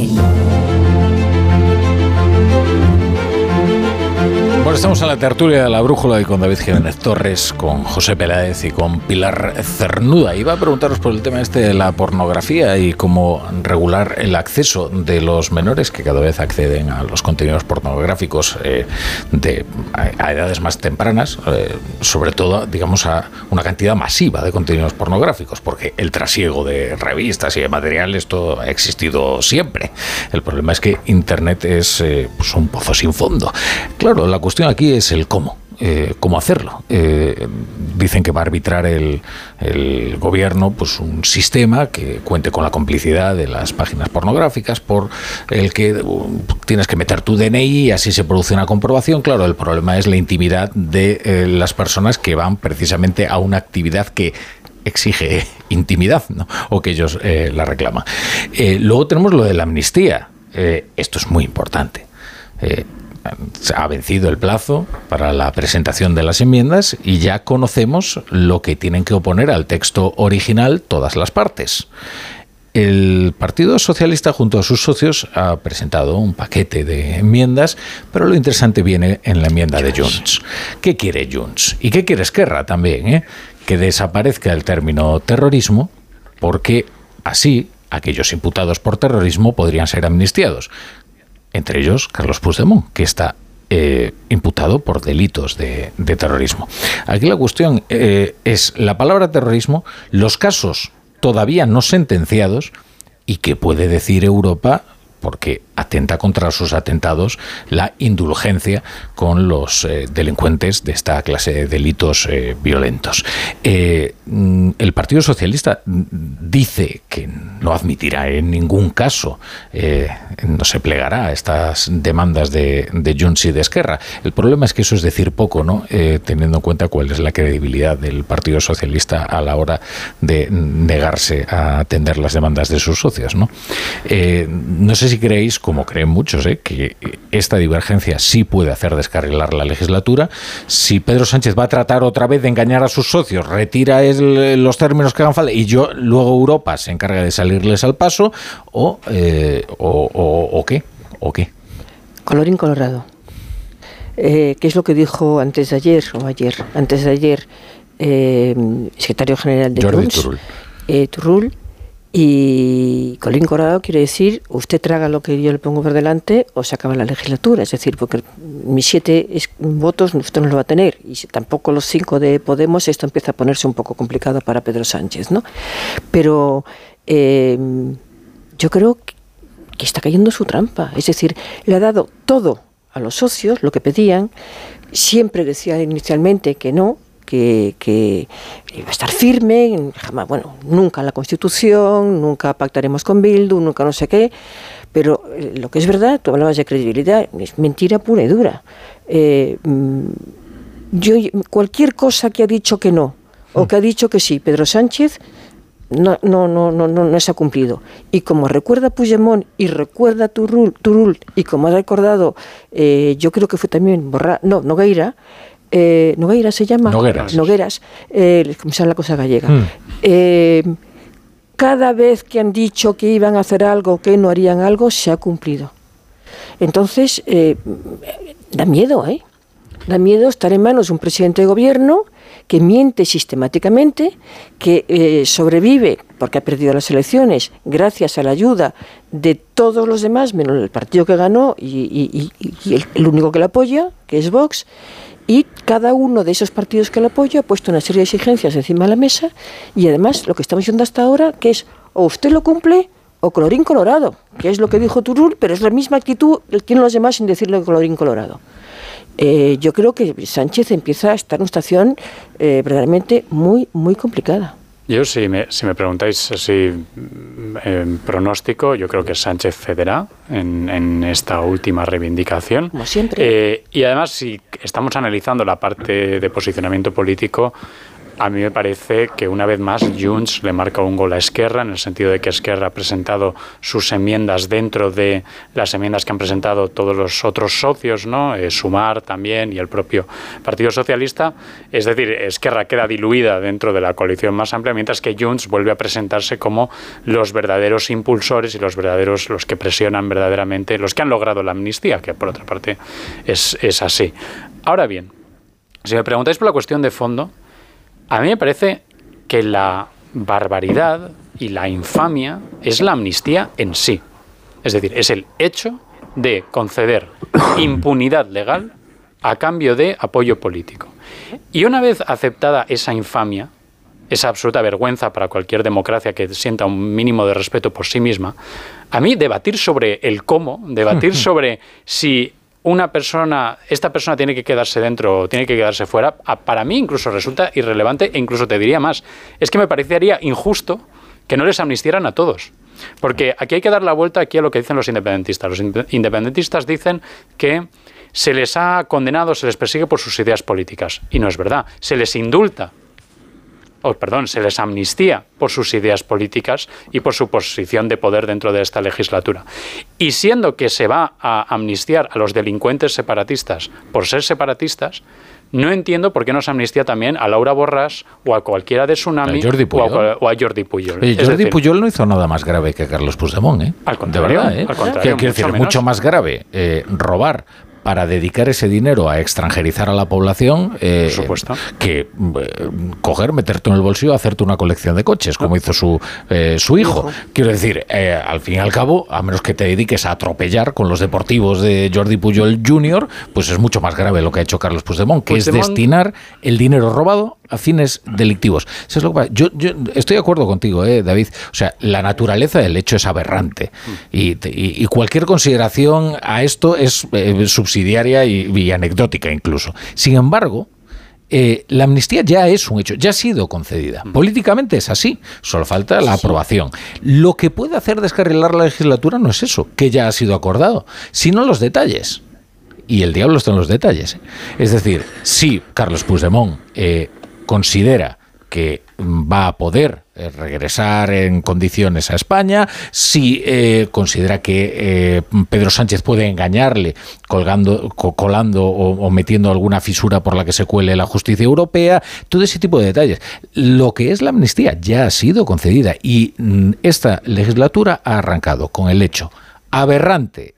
[SPEAKER 1] Bueno, estamos en la tertulia de la brújula y con David Jiménez Torres, con José Peláez y con Pilar Cernuda. Iba a preguntaros por el tema este de la pornografía y cómo regular el acceso de los menores que cada vez acceden a los contenidos pornográficos eh, de, a, a edades más tempranas, eh, sobre todo, digamos, a una cantidad masiva de contenidos pornográficos, porque el trasiego de revistas y de material, esto ha existido siempre. El problema es que Internet es eh, pues un pozo sin fondo. Claro, la cuestión aquí es el cómo. eh, cómo hacerlo. Eh, dicen que va a arbitrar el, gobierno pues un sistema que cuente con la complicidad de las páginas pornográficas por el que uh, tienes que meter tu DNI y así se produce una comprobación. Claro, el problema es la intimidad de eh, las personas que van precisamente a una actividad que exige intimidad o que ellos la reclaman. Luego tenemos lo de la amnistía. Esto es muy importante. Ha vencido el plazo para la presentación de las enmiendas y ya conocemos lo que tienen que oponer al texto original todas las partes. El Partido Socialista junto a sus socios ha presentado un paquete de enmiendas, pero lo interesante viene en la enmienda de Junts. ¿Qué quiere Junts? ¿Y qué quiere Esquerra también? eh? Que desaparezca el término terrorismo porque así aquellos imputados por terrorismo podrían ser amnistiados. Entre ellos Carlos Puigdemont, que está eh, imputado por delitos de, terrorismo. Aquí la cuestión eh, es la palabra terrorismo, los casos todavía no sentenciados y qué puede decir Europa, porque atenta contra sus atentados la indulgencia con los eh, delincuentes de esta clase de delitos eh, violentos. Eh, mm, el Partido Socialista dice que no admitirá en ningún caso, no se plegará a estas demandas de, de Junts y de Esquerra. El problema es que eso es decir poco, ¿no? teniendo en cuenta cuál es la credibilidad del Partido Socialista a la hora de negarse a atender las demandas de sus socios. No, no sé si creéis como creen muchos, ¿eh? que esta divergencia sí puede hacer descarrilar la legislatura. Si Pedro Sánchez va a tratar otra vez de engañar a sus socios, retira los términos que hagan falta y yo luego Europa se encarga de salirles al paso, o, eh, o, qué, o qué.
[SPEAKER 2] Colorín colorado. Eh, ¿Qué es lo que dijo antes de ayer o ayer? Antes de ayer, secretario general de
[SPEAKER 1] Jordi
[SPEAKER 2] Turul y Colín Corado quiere decir, usted traga lo que yo le pongo por delante o se acaba la legislatura. Es decir, porque mis siete votos usted no lo va a tener. Y tampoco los cinco de Podemos, esto empieza a ponerse un poco complicado para Pedro Sánchez. ¿no? Pero eh, yo creo que está cayendo su trampa. Es decir, le ha dado todo a los socios, lo que pedían. Siempre decía inicialmente que no, que, iba a estar firme, jamás, bueno, nunca la Constitución, nunca pactaremos con Bildu, nunca no sé qué, pero eh, lo que es verdad, tú hablabas de credibilidad, es mentira pura y dura. Eh, mm, yo, cualquier cosa que ha dicho que no, o que ha dicho que sí, Pedro Sánchez, no, no, no, no, no, se ha cumplido. Y como recuerda Puigdemont y recuerda Turul, Turul y como ha recordado, eh, yo creo que fue también Borra, no, Nogueira, eh, Nogueira se llama.
[SPEAKER 1] Nogueras.
[SPEAKER 2] Nogueras, eh, como se la cosa gallega. Hmm. Eh, cada vez que han dicho que iban a hacer algo, que no harían algo, se ha cumplido. Entonces, eh, da miedo, ¿eh? Da miedo estar en manos de un presidente de gobierno que miente sistemáticamente, que sobrevive porque ha perdido las elecciones gracias a la ayuda de todos los demás, menos el partido que ganó y, el, el, único que le apoya, que es Vox, y cada uno de esos partidos que lo apoya ha puesto una serie de exigencias encima de la mesa y además lo que estamos viendo hasta ahora, que es o usted lo cumple o colorín colorado, que es lo que dijo Turul, pero es la misma actitud que tienen los demás sin decirle colorín colorado. Eh, yo creo que Sánchez empieza a estar en una situación eh, verdaderamente muy, muy complicada.
[SPEAKER 3] Yo, si me, si me preguntáis así en pronóstico, yo creo que Sánchez cederá en, en esta última reivindicación.
[SPEAKER 2] Como siempre.
[SPEAKER 3] Eh, y además, si estamos analizando la parte de posicionamiento político, a mí me parece que una vez más Junts le marca un gol a Esquerra, en el sentido de que Esquerra ha presentado sus enmiendas dentro de las enmiendas que han presentado todos los otros socios, ¿no? Eh, Sumar también y el propio Partido Socialista. Es decir, Esquerra queda diluida dentro de la coalición más amplia, mientras que Junts vuelve a presentarse como los verdaderos impulsores y los verdaderos, los que presionan verdaderamente, los que han logrado la amnistía, que por otra parte es, es así. Ahora bien, si me preguntáis por la cuestión de fondo, a mí me parece que la barbaridad y la infamia es la amnistía en sí. Es decir, es el hecho de conceder impunidad legal a cambio de apoyo político. Y una vez aceptada esa infamia, esa absoluta vergüenza para cualquier democracia que sienta un mínimo de respeto por sí misma, a mí debatir sobre el cómo, debatir sobre si una persona, esta persona tiene que quedarse dentro o tiene que quedarse fuera, para mí incluso resulta irrelevante e incluso te diría más. Es que me parecería injusto que no les amnistieran a todos. Porque aquí hay que dar la vuelta aquí a lo que dicen los independentistas. Los independentistas dicen que se les ha condenado, se les persigue por sus ideas políticas. Y no es verdad. Se les indulta o perdón, se les amnistía por sus ideas políticas y por su posición de poder dentro de esta legislatura. Y siendo que se va a amnistiar a los delincuentes separatistas por ser separatistas, no entiendo por qué no se amnistía también a Laura Borràs o a cualquiera de Tsunami o, a, Jordi Puyol.
[SPEAKER 1] Jordi Puyol no hizo nada más grave que Carlos Puigdemont, ¿eh?
[SPEAKER 3] Al contrario,
[SPEAKER 1] ¿eh? Quiero decir, mucho más grave eh, robar para dedicar ese dinero a extranjerizar a la población eh, que eh, coger, meterte en el bolsillo, hacerte una colección de coches, como hizo su, eh, su hijo. Quiero decir, al fin y al cabo, a menos que te dediques a atropellar con los deportivos de Jordi Pujol Jr., pues es mucho más grave lo que ha hecho Carlos Puigdemont, que es destinar el dinero robado a fines delictivos. yo, estoy de acuerdo contigo, David. O sea, la naturaleza del hecho es aberrante y, cualquier consideración a esto es subsidiaria y, anecdótica incluso. Sin embargo, eh, la amnistía ya es un hecho, ya ha sido concedida. Mm. Políticamente es así, solo falta la aprobación. Lo que puede hacer descarrilar la legislatura no es eso, que ya ha sido acordado, sino los detalles. Y el diablo está en los detalles. Es decir, si Carlos Puigdemont eh, considera que va a poder regresar en condiciones a España, si eh, considera que eh, Pedro Sánchez puede engañarle colgando, colando o, metiendo alguna fisura por la que se cuele la justicia europea, todo ese tipo de detalles. Lo que es la amnistía ya ha sido concedida y mm, esta legislatura ha arrancado con el hecho aberrante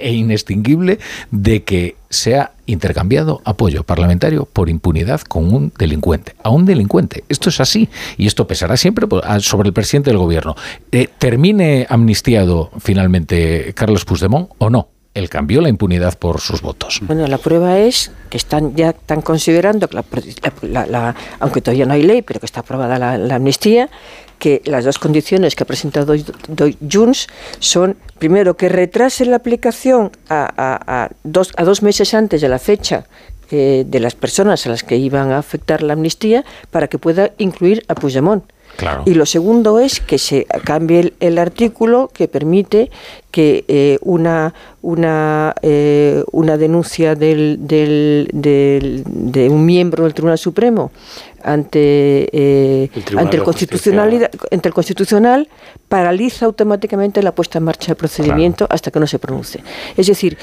[SPEAKER 1] e inextinguible de que se ha intercambiado apoyo parlamentario por impunidad con un delincuente. A un delincuente. Esto es así y esto pesará siempre sobre el presidente del gobierno. Eh, ¿Termine amnistiado finalmente Carlos Puigdemont o no? Él cambió la impunidad por sus votos.
[SPEAKER 2] Bueno, la prueba es que están ya están considerando, que la, aunque todavía no hay ley, pero que está aprobada la, amnistía, que las dos condiciones que ha presentado Junts son, primero, que retrase la aplicación a, dos, a dos meses antes de la fecha eh, de las personas a las que iban a afectar la amnistía para que pueda incluir a Puigdemont. Y lo segundo es que se cambie el, artículo que permite que eh, una, una, eh, una denuncia del, del, de un miembro del Tribunal Supremo ante, eh, el ante el constitucionalidad, ante el constitucional paraliza automáticamente la puesta en marcha del procedimiento hasta que no se pronuncie. Es decir,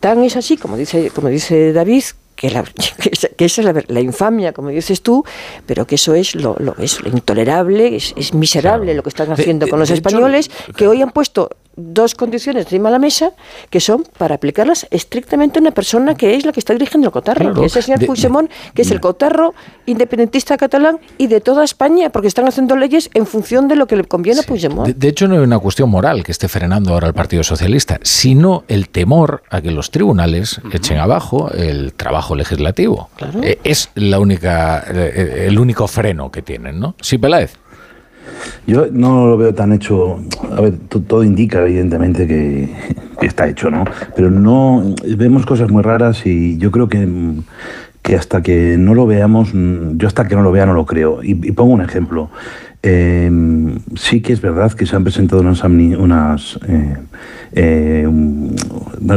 [SPEAKER 2] tan es así, como dice, como dice David, que, la, que esa es la, infamia, como dices tú, pero que eso es lo, lo es lo intolerable, es, miserable lo que están haciendo con los españoles, que hoy han puesto dos condiciones encima de la mesa que son para aplicarlas estrictamente a una persona que es la que está dirigiendo el cotarro, que es el señor Puigdemont, que es el cotarro independentista catalán y de toda España, porque están haciendo leyes en función de lo que le conviene a Puigdemont.
[SPEAKER 1] De, hecho, no es una cuestión moral que esté frenando ahora el Partido Socialista, sino el temor a que los tribunales echen abajo el trabajo legislativo. Eh, es la única, eh, el único freno que tienen, ¿no? Sí, Peláez.
[SPEAKER 4] Yo no lo veo tan hecho. A ver, todo indica, evidentemente, que, está hecho, ¿no? Pero no. Vemos cosas muy raras y yo creo que, que hasta que no lo veamos, yo hasta que no lo vea no lo creo. Y, pongo un ejemplo. Em, sí que es verdad que se han presentado unas, unas eh, eh,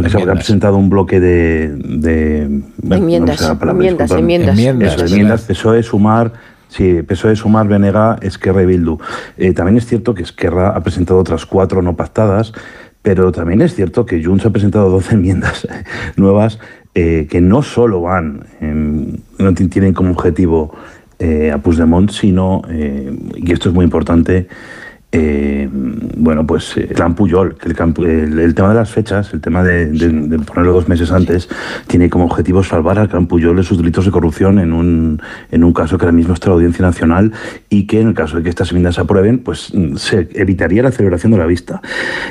[SPEAKER 4] que se ha presentado un bloque de, de
[SPEAKER 2] enmiendas, enmiendas, enmiendas,
[SPEAKER 4] enmiendas, enmiendas, PSOE, Sumar, Sí, PSOE, Sumar, Benega, Esquerra y Bildu. Eh, también es cierto que Esquerra ha presentado otras cuatro no pactadas, pero también es cierto que Junts ha presentado 12 enmiendas nuevas eh, que no solo van, no tienen como objetivo eh, a Puigdemont, sino, y esto es muy importante, eh, bueno, pues el plan Puyol, que el, tema de las fechas, el tema de, ponerlo dos meses antes, tiene como objetivo salvar al clan Puyol de sus delitos de corrupción en un, en un caso que ahora mismo está la Audiencia Nacional y que en el caso de que estas enmiendas se aprueben, pues se evitaría la celebración de la vista.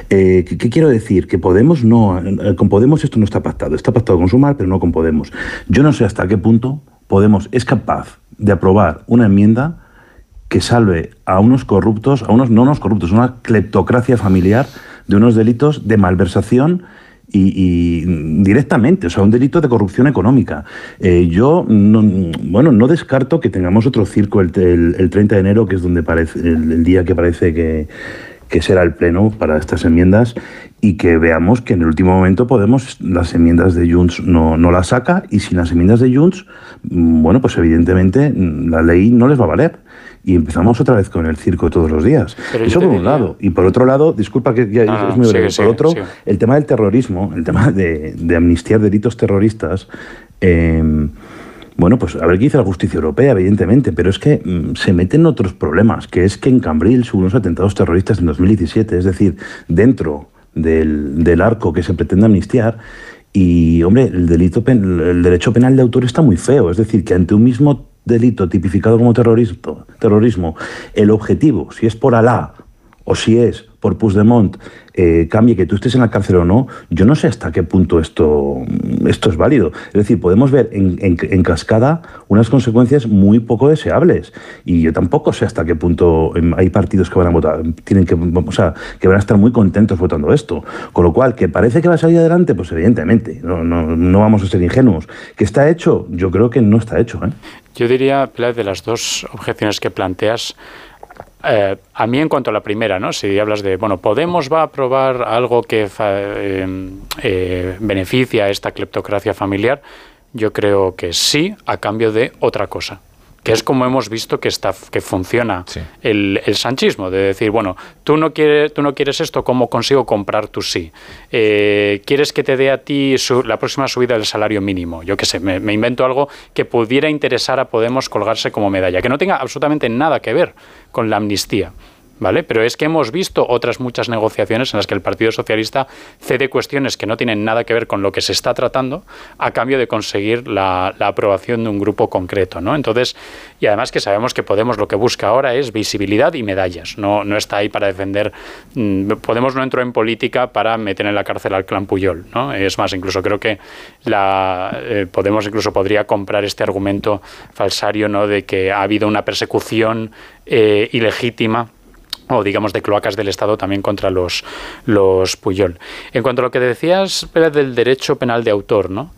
[SPEAKER 4] Eh, ¿qué, quiero decir? Que Podemos no, eh, con Podemos esto no está pactado, está pactado con Sumar, pero no con Podemos. Yo no sé hasta qué punto Podemos es capaz de aprobar una enmienda que salve a unos corruptos, a unos no unos corruptos, una cleptocracia familiar de unos delitos de malversación y, directamente, o sea, un delito de corrupción económica. Eh, yo, no, bueno, no descarto que tengamos otro circo el, 30 de enero, que es donde parece, el, día que parece que, que será el pleno para estas enmiendas y que veamos que en el último momento Podemos las enmiendas de Junts no, no las saca y sin las enmiendas de Junts, mm, bueno, pues evidentemente mm, la ley no les va a valer y empezamos otra vez con el circo todos los días. Eso por un lado. Y por otro lado, disculpa que ya es muy breve, por otro, el tema del terrorismo, el tema de, de amnistiar delitos terroristas. Em, bueno, pues a ver qué dice la justicia europea, evidentemente, pero es que mm, se meten otros problemas, que es que en Cambrils hubo unos atentados terroristas en 2017, es decir, dentro del, del arco que se pretende amnistiar, Y, hombre, el, delito el derecho penal de autor está muy feo. Es decir, que ante un mismo delito tipificado como terrorismo, terrorismo el objetivo, si es por Alá o si es por Puigdemont eh, cambie que tú estés en la cárcel o no, yo no sé hasta qué punto esto, esto es válido. Es decir, podemos ver en, cascada unas consecuencias muy poco deseables. Y yo tampoco sé hasta qué punto em, hay partidos que van a votar, tienen que, o sea, que van a estar muy contentos votando esto. Con lo cual, que parece que va a salir adelante, pues evidentemente, no, no, no vamos a ser ingenuos. ¿Que está hecho? Yo creo que no está hecho. ¿eh?
[SPEAKER 3] Yo diría, de las dos objeciones que planteas, eh, a mí en cuanto a la primera, ¿no? Si hablas de, bueno, Podemos va a aprobar algo que eh, eh, beneficia a esta cleptocracia familiar, yo creo que sí, a cambio de otra cosa que es como hemos visto que está que funciona el, el, sanchismo de decir bueno tú no quieres tú no quieres esto cómo consigo comprar tu sí eh, quieres que te dé a ti la próxima subida del salario mínimo yo qué sé me, me, invento algo que pudiera interesar a Podemos colgarse como medalla que no tenga absolutamente nada que ver con la amnistía ¿vale? Pero es que hemos visto otras muchas negociaciones en las que el Partido Socialista cede cuestiones que no tienen nada que ver con lo que se está tratando a cambio de conseguir la, aprobación de un grupo concreto, ¿no? Entonces, y además que sabemos que Podemos lo que busca ahora es visibilidad y medallas, no, no está ahí para defender, mm, Podemos no entró en política para meter en la cárcel al clan Puyol, ¿no? Es más, incluso creo que la, eh, Podemos incluso podría comprar este argumento falsario, ¿no? De que ha habido una persecución eh, ilegítima o digamos de cloacas del Estado también contra los, los Puyol. En cuanto a lo que decías del derecho penal de autor, ¿no?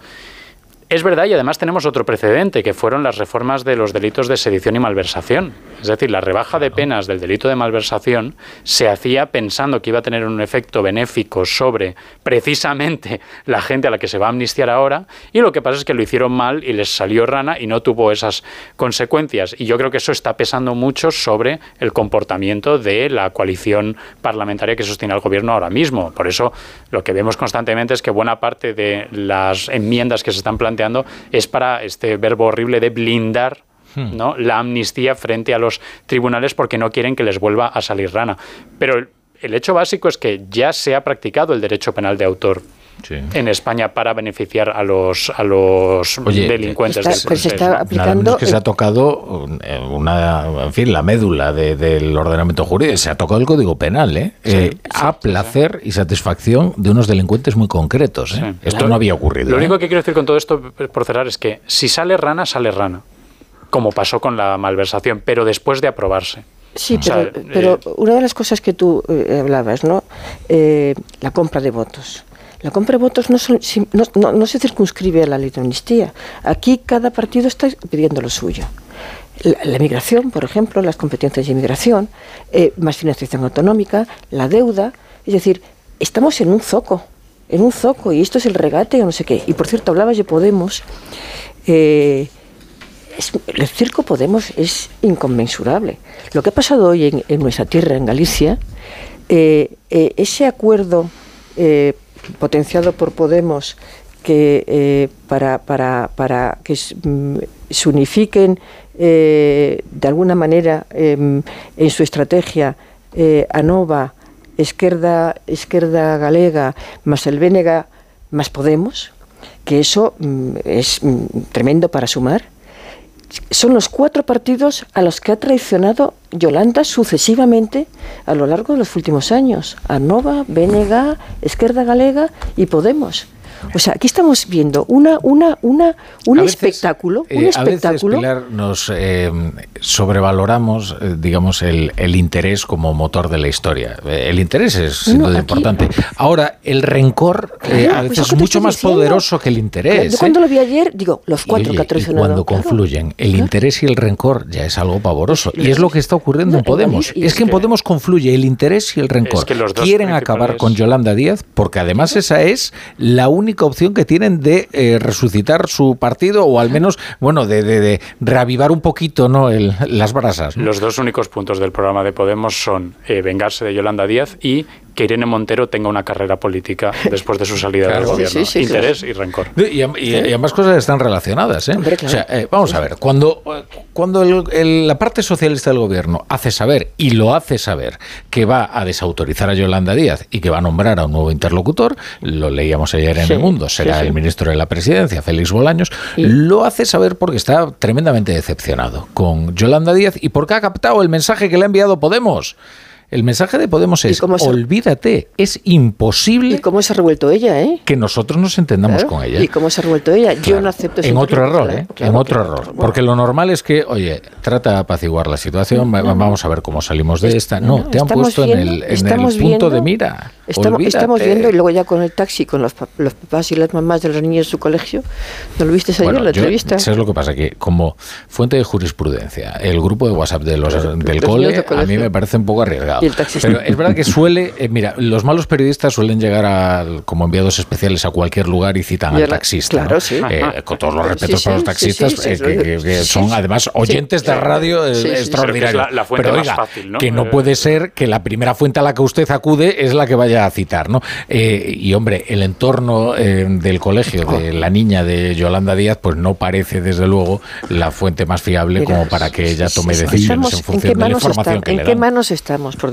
[SPEAKER 3] Es verdad, y además tenemos otro precedente, que fueron las reformas de los delitos de sedición y malversación. Es decir, la rebaja de penas del delito de malversación se hacía pensando que iba a tener un efecto benéfico sobre precisamente la gente a la que se va a amnistiar ahora, y lo que pasa es que lo hicieron mal y les salió rana y no tuvo esas consecuencias. Y yo creo que eso está pesando mucho sobre el comportamiento de la coalición parlamentaria que sostiene al gobierno ahora mismo. Por eso lo que vemos constantemente es que buena parte de las enmiendas que se están planteando es para este verbo horrible de blindar hmm. ¿no? la amnistía frente a los tribunales porque no quieren que les vuelva a salir rana. Pero el hecho básico es que ya se ha practicado el derecho penal de autor en España para beneficiar a los a los delincuentes.
[SPEAKER 2] Está, se está aplicando.
[SPEAKER 1] que se ha tocado eh, una, en fin, la médula del ordenamiento jurídico. Se ha tocado el Código Penal, ¿eh? eh a placer y satisfacción de unos delincuentes muy concretos. ¿eh? Esto no había ocurrido.
[SPEAKER 3] Lo único que quiero decir con todo esto, por cerrar, es que si sale rana, sale rana, como pasó con la malversación, pero después de aprobarse.
[SPEAKER 2] Sí, pero, una de las cosas que tú hablabas, ¿no? la compra de votos. La compra de votos no, no, se circunscribe a la ley de amnistía. Aquí cada partido está pidiendo lo suyo. La, migración, por ejemplo, las competencias de inmigración, eh, más financiación autonómica, la deuda. Es decir, estamos en un zoco, en un zoco, y esto es el regate o no sé qué. Y por cierto, hablabas de Podemos. Eh, el circo Podemos es inconmensurable. Lo que ha pasado hoy en, nuestra tierra, en Galicia, eh, ese acuerdo potenciado por Podemos que eh, para, para, que mm, se unifiquen eh, de alguna manera em, en su estrategia eh, ANOVA, Esquerda, Esquerda Galega, más el Vénega, más Podemos, que eso mm, es mm, tremendo para sumar, son los cuatro partidos a los que ha traicionado Yolanda sucesivamente a lo largo de los últimos años. ANOVA, BNG, Esquerda Galega y Podemos. O sea, aquí estamos viendo una, una, una, un espectáculo. un espectáculo.
[SPEAKER 1] A veces, Pilar, nos eh, sobrevaloramos, eh, digamos, el, el, interés como motor de la historia. Eh, el interés es sin duda importante. Ahora, el rencor a pues veces es mucho más poderoso que el interés.
[SPEAKER 2] Yo cuando lo vi ayer, digo, los cuatro que ha
[SPEAKER 1] Cuando confluyen el interés y el rencor, ya es algo pavoroso. Y es lo que está ocurriendo en Podemos. Es que en Podemos confluye el interés y el rencor. Quieren acabar con Yolanda Díaz porque además esa es la única opción que tienen de eh, resucitar su partido o al menos, bueno, de, de, reavivar un poquito ¿no? las brasas.
[SPEAKER 3] Los dos únicos puntos del programa de Podemos son eh, vengarse de Yolanda Díaz y que Irene Montero tenga una carrera política después de su salida del gobierno. Interés y rencor.
[SPEAKER 1] Y, ambas cosas están relacionadas. ¿eh? O sea, eh, vamos a ver, cuando, cuando la parte socialista del gobierno hace saber, y lo hace saber, que va a desautorizar a Yolanda Díaz y que va a nombrar a un nuevo interlocutor, lo leíamos ayer en El Mundo, será el ministro de la Presidencia, Félix Bolaños, lo hace saber porque está tremendamente decepcionado con Yolanda Díaz y porque ha captado el mensaje que le ha enviado Podemos. El mensaje de Podemos es, olvídate, es imposible...
[SPEAKER 2] ¿Y cómo se ha revuelto ella, eh?
[SPEAKER 1] Que nosotros nos entendamos con ella.
[SPEAKER 2] ¿Y cómo se ha revuelto ella? Yo no acepto
[SPEAKER 1] En otro error, ¿eh? en otro error. Porque lo normal es que, oye, trata de apaciguar la situación, vamos a ver cómo salimos de esta. No, te han puesto en el, punto de mira.
[SPEAKER 2] Estamos, estamos, viendo, y luego ya con el taxi, con los, papás y las mamás de los niños en su colegio, ¿no lo viste ayer la entrevista?
[SPEAKER 1] ¿Sabes lo que pasa? Que como fuente de jurisprudencia, el grupo de WhatsApp de los, del cole, a mí me parece un poco arriesgado. Pero es verdad que suele, eh, mira, los malos periodistas suelen llegar como enviados especiales a cualquier lugar y citan al taxista. Eh, con todos los respetos para los taxistas, eh, que, son además oyentes de radio extraordinarios.
[SPEAKER 3] La, fuente
[SPEAKER 1] pero
[SPEAKER 3] más fácil, ¿no?
[SPEAKER 1] que no puede ser que la primera fuente a la que usted acude es la que vaya a citar, ¿no? y hombre, el entorno del colegio de la niña de Yolanda Díaz, pues no parece desde luego la fuente más fiable como para que ella tome decisiones en función de la información que
[SPEAKER 2] ¿En
[SPEAKER 1] le
[SPEAKER 2] qué manos estamos, por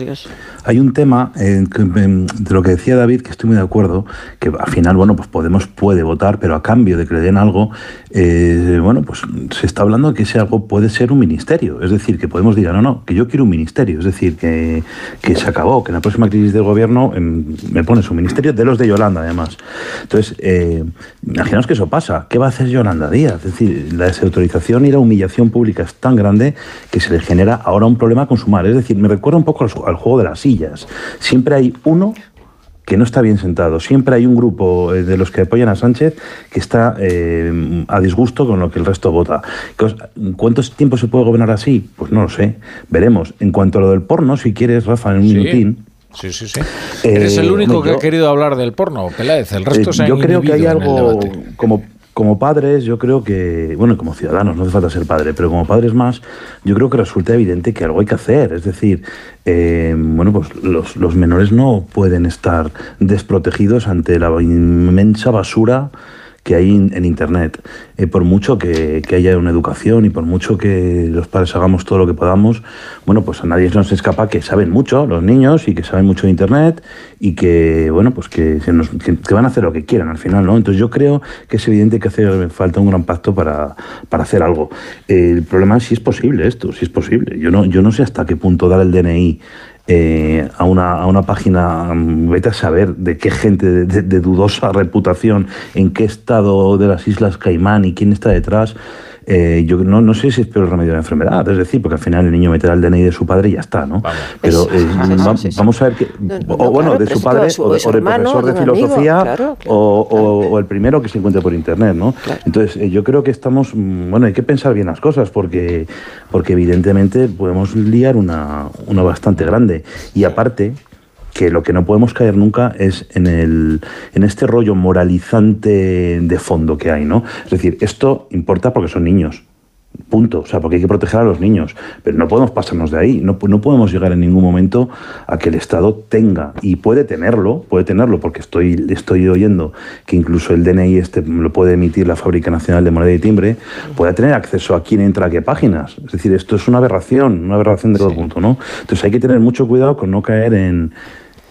[SPEAKER 4] Hay un tema de lo que decía David, que estoy muy de acuerdo, que al final, bueno, pues Podemos puede votar, pero a cambio de que le den algo, eh, bueno, pues se está hablando que ese algo puede ser un ministerio. Es decir, que Podemos diga, no, no, que yo quiero un ministerio. Es decir, que, se acabó, que en la próxima crisis del gobierno em, me pones un ministerio de los de Yolanda, además. Entonces, eh, imaginaos que eso pasa. ¿Qué va a hacer Yolanda Díaz? Es decir, la desautorización y la humillación pública es tan grande que se le genera ahora un problema con su Es decir, me recuerda un poco al juego de las sillas. Siempre hay uno que no está bien sentado. Siempre hay un grupo eh, de los que apoyan a Sánchez que está eh, a disgusto con lo que el resto vota. ¿Cuánto tiempo se puede gobernar así? Pues no lo sé. Veremos. En cuanto a lo del porno, si quieres, Rafa, en un minutín.
[SPEAKER 1] Sí, sí, sí. Eres el único que ha querido hablar del porno, Peláez. El resto eh, se ha Yo
[SPEAKER 4] creo que hay algo como como padres, yo creo que, bueno, como ciudadanos, no hace falta ser padre, pero como padres más, yo creo que resulta evidente que algo hay que hacer. Es decir, eh, bueno, pues los, los menores no pueden estar desprotegidos ante la inmensa basura que hay en Internet. Eh, por mucho que, haya una educación y por mucho que los padres hagamos todo lo que podamos, bueno, pues a nadie nos escapa que saben mucho los niños y que saben mucho de Internet y que, bueno, pues que, van a hacer lo que quieran al final, ¿no? Entonces yo creo que es evidente que hace falta un gran pacto para, para hacer algo. el problema es si es posible esto, si es posible. Yo no, yo no sé hasta qué punto dar el DNI eh, a, una, a, una, página, mm, vete a saber de qué gente de, dudosa reputación, en qué estado de las Islas Caimán y quién está detrás, eh, yo no, no sé si es peor el remedio de la enfermedad, es decir, porque al final el niño meterá el DNI de su padre y ya está, ¿no? Pero eh, vamos a ver que, o bueno, de su padre o, de, del profesor de filosofía o, el primero que se encuentre por internet, ¿no? Entonces, eh, yo creo que estamos, mm, bueno, hay que pensar bien las cosas porque, porque evidentemente podemos liar una, una bastante grande. Y aparte, que lo que no podemos caer nunca es en, el, en este rollo moralizante de fondo que hay, ¿no? Es decir, esto importa porque son niños. Punto. O sea, porque hay que proteger a los niños. Pero no podemos pasarnos de ahí. No, no podemos llegar en ningún momento a que el Estado tenga, y puede tenerlo, puede tenerlo, porque estoy, estoy oyendo que incluso el DNI este lo puede emitir la Fábrica Nacional de Moneda y Timbre, pueda tener acceso a quién entra a qué páginas. Es decir, esto es una aberración, una aberración de todo punto, ¿no? Entonces hay que tener mucho cuidado con no caer en,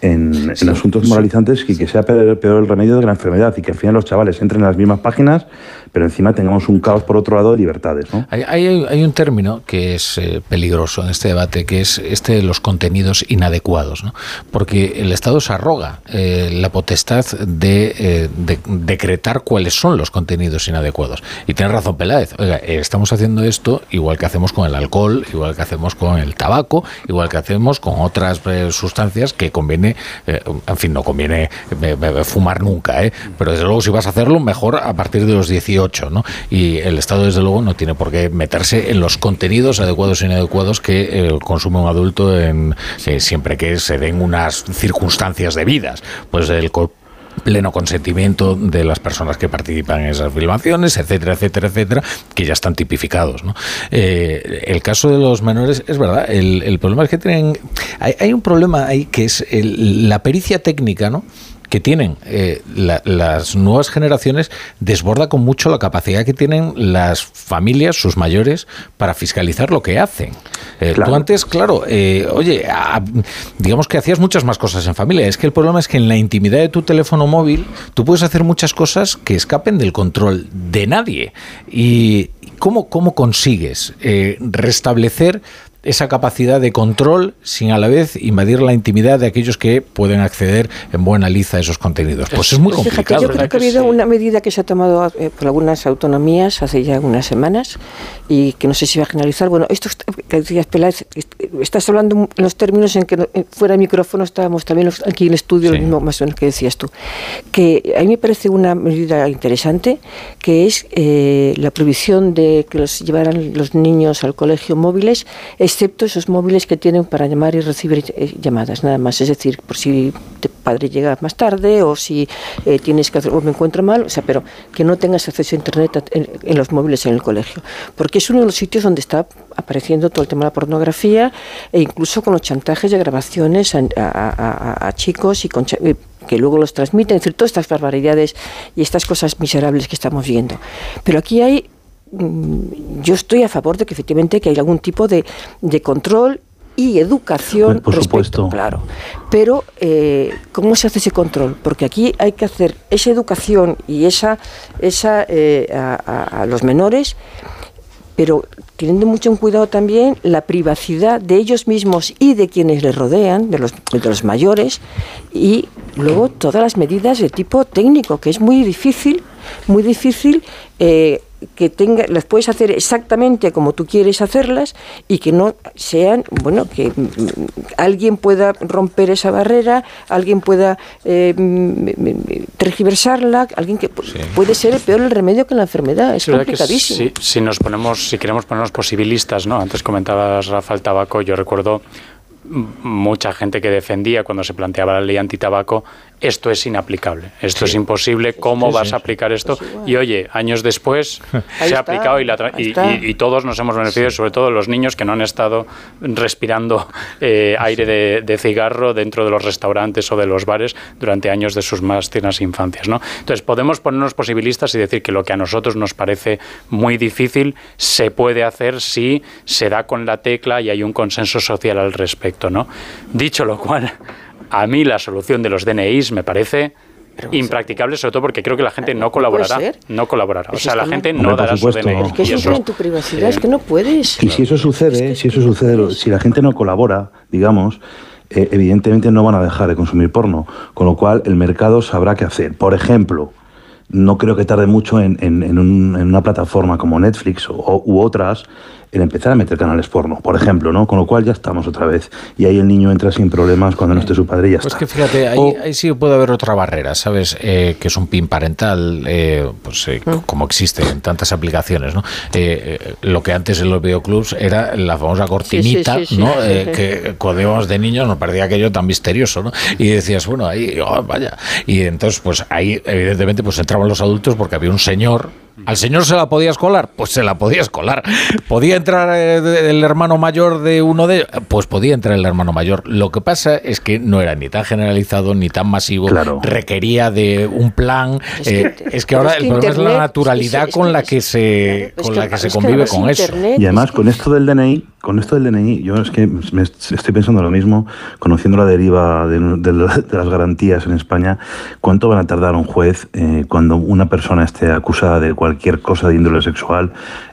[SPEAKER 4] en, asuntos moralizantes y que sea peor, peor, el remedio de la enfermedad y que al final los chavales entren en las mismas páginas pero encima tengamos un caos por otro lado de libertades.
[SPEAKER 1] Hay, hay, un término que es eh, peligroso en este debate, que es este de los contenidos inadecuados, ¿no? porque el Estado se arroga eh, la potestad eh, de, decretar cuáles son los contenidos inadecuados. Y tiene razón Peláez, oiga, estamos haciendo esto igual que hacemos con el alcohol, igual que hacemos con el tabaco, igual que hacemos con otras sustancias que conviene, en fin, no conviene fumar nunca, pero desde luego si vas a hacerlo, mejor a partir de los 18 ¿no? Y el Estado, desde luego, no tiene por qué meterse en los contenidos adecuados e inadecuados que consume un adulto en, eh, siempre que se den unas circunstancias debidas. Pues el pleno consentimiento de las personas que participan en esas filmaciones, etcétera, etcétera, etcétera, que ya están tipificados. Eh, el caso de los menores es verdad, el, problema es que tienen... Hay, un problema ahí que es la pericia técnica, ¿no? Que tienen eh, las nuevas generaciones desborda con mucho la capacidad que tienen las familias, sus mayores, para fiscalizar lo que hacen. Eh, tú antes, claro, eh, oye, digamos que hacías muchas más cosas en familia. Es que el problema es que en la intimidad de tu teléfono móvil tú puedes hacer muchas cosas que escapen del control de nadie. ¿Y cómo, cómo consigues restablecer esa capacidad de control sin a la vez invadir la intimidad de aquellos que pueden acceder en buena liza a esos contenidos. Pues es muy pues complicado.
[SPEAKER 2] yo creo que ha habido una medida que se ha tomado eh, por algunas autonomías hace ya unas semanas y que no sé si va a generalizar. Bueno, esto que decías, Peláez, estás hablando en los términos en que eh, fuera de micrófono estábamos también aquí en el estudio, lo mismo más o menos que decías tú. Que a mí me parece una medida interesante, que es eh, la prohibición de que los llevaran los niños al colegio móviles excepto esos móviles que tienen para llamar y recibir eh, llamadas, nada más. Es decir, por si tu padre llega más tarde o si eh, tienes que hacer, o me encuentro mal, o sea, pero que no tengas acceso a Internet en, los móviles en el colegio. Porque es uno de los sitios donde está apareciendo todo el tema de la pornografía e incluso con los chantajes de grabaciones a, chicos y eh, que luego los transmiten, es decir, todas estas barbaridades y estas cosas miserables que estamos viendo. Pero aquí hay yo estoy a favor de que efectivamente que haya algún tipo de, de control y educación
[SPEAKER 4] por supuesto.
[SPEAKER 2] claro. Pero eh, cómo se hace ese control porque aquí hay que hacer esa educación y esa esa eh, a, los menores pero teniendo mucho en cuidado también la privacidad de ellos mismos y de quienes les rodean, de los, de los mayores, y luego todas las medidas de tipo técnico, que es muy difícil, muy difícil eh, que tenga, las puedes hacer exactamente como tú quieres hacerlas y que no sean, bueno, que mm, alguien pueda romper esa barrera, alguien pueda eh, mm, tergiversarla, alguien que puede ser el peor el remedio que la enfermedad, es complicadísimo.
[SPEAKER 3] si, nos ponemos, si queremos ponernos posibilistas, ¿no? Antes comentabas Rafael Tabaco, yo recuerdo mucha gente que defendía cuando se planteaba la ley antitabaco esto es inaplicable, esto es imposible, ¿cómo vas a aplicar esto? Pues y oye, años después se ha aplicado y, todos nos hemos beneficiado, sobre todo los niños que no han estado respirando eh, aire de, cigarro dentro de los restaurantes o de los bares durante años de sus más tiernas infancias. ¿no? Entonces, podemos ponernos posibilistas y decir que lo que a nosotros nos parece muy difícil se puede hacer si se da con la tecla y hay un consenso social al respecto. ¿no? Dicho lo cual, a mí la solución de los DNIs me parece impracticable, sobre todo porque creo que la gente no colaborará. No colaborará. O sea, la gente no dará su DNI.
[SPEAKER 2] Es que eso en tu privacidad, es que no puedes.
[SPEAKER 4] Y si eso sucede, si eso sucede, si la gente no colabora, digamos, eh, evidentemente no van a dejar de consumir porno. Con lo cual, el mercado sabrá qué hacer. Por ejemplo, no creo que tarde mucho en, en, una plataforma como Netflix o, u otras en empezar a meter canales porno, por ejemplo, ¿no? Con lo cual ya estamos otra vez. Y ahí el niño entra sin problemas cuando no esté su padre y ya
[SPEAKER 1] pues
[SPEAKER 4] está.
[SPEAKER 1] que fíjate, ahí, sí puede haber otra barrera, ¿sabes? Eh, que es un pin parental, eh, pues eh, mm. como existe en tantas aplicaciones, ¿no? lo que antes en los videoclubs era la famosa cortinita, ¿no? que cuando íbamos de niños nos parecía aquello tan misterioso, ¿no? Y decías, bueno, ahí, oh, vaya. Y entonces, pues ahí, evidentemente, pues entraban los adultos porque había un señor ¿Al señor se la podías colar? Pues se la podías colar. ¿Podía entrar eh, el hermano mayor de uno de ellos? Pues podía entrar el hermano mayor. Lo que pasa es que no era ni tan generalizado ni tan masivo. Requería de un plan. Es que, eh, ahora el problema es la naturalidad con la que se, con la que se convive con eso.
[SPEAKER 4] Y además, con esto del DNI, con esto del DNI, yo es que me estoy pensando lo mismo, conociendo la deriva de, las garantías en España, ¿cuánto van a tardar un juez eh, cuando una persona esté acusada de cualquier cosa de índole sexual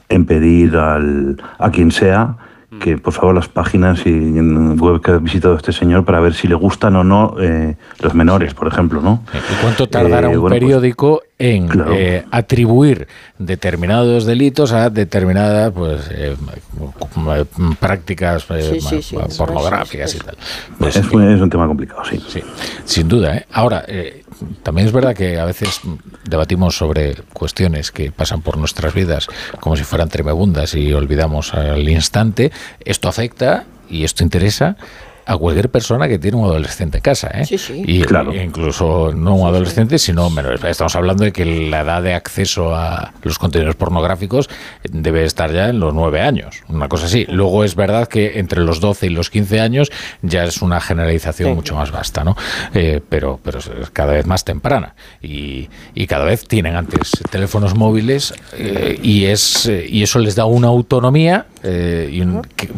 [SPEAKER 4] en pedir al, a quien sea que por favor las páginas y web que ha visitado este señor para ver si le gustan o no eh, los menores, por ejemplo, ¿no?
[SPEAKER 1] ¿Y cuánto tardará eh, un pues, periódico en eh, atribuir determinados delitos a determinadas pues prácticas pornográficas y tal?
[SPEAKER 4] Pues, es, un tema complicado, sí.
[SPEAKER 1] sí sin duda. Ahora, también es verdad que a veces debatimos sobre cuestiones que pasan por nuestras vidas como si fueran tremebundas y olvidamos al instante. Esto afecta y esto interesa a cualquier persona que tiene un adolescente en casa. ¿eh?
[SPEAKER 2] Sí, sí.
[SPEAKER 1] Y claro. incluso no un adolescente, sino menos. Estamos hablando de que la edad de acceso a los contenidos pornográficos debe estar ya en los nueve años, una cosa así. Luego es verdad que entre los 12 y los 15 años ya es una generalización mucho más vasta, ¿no? Eh, pero, pero es cada vez más temprana. Y, y cada vez tienen antes teléfonos móviles eh, y, es, eh, y eso les da una autonomía y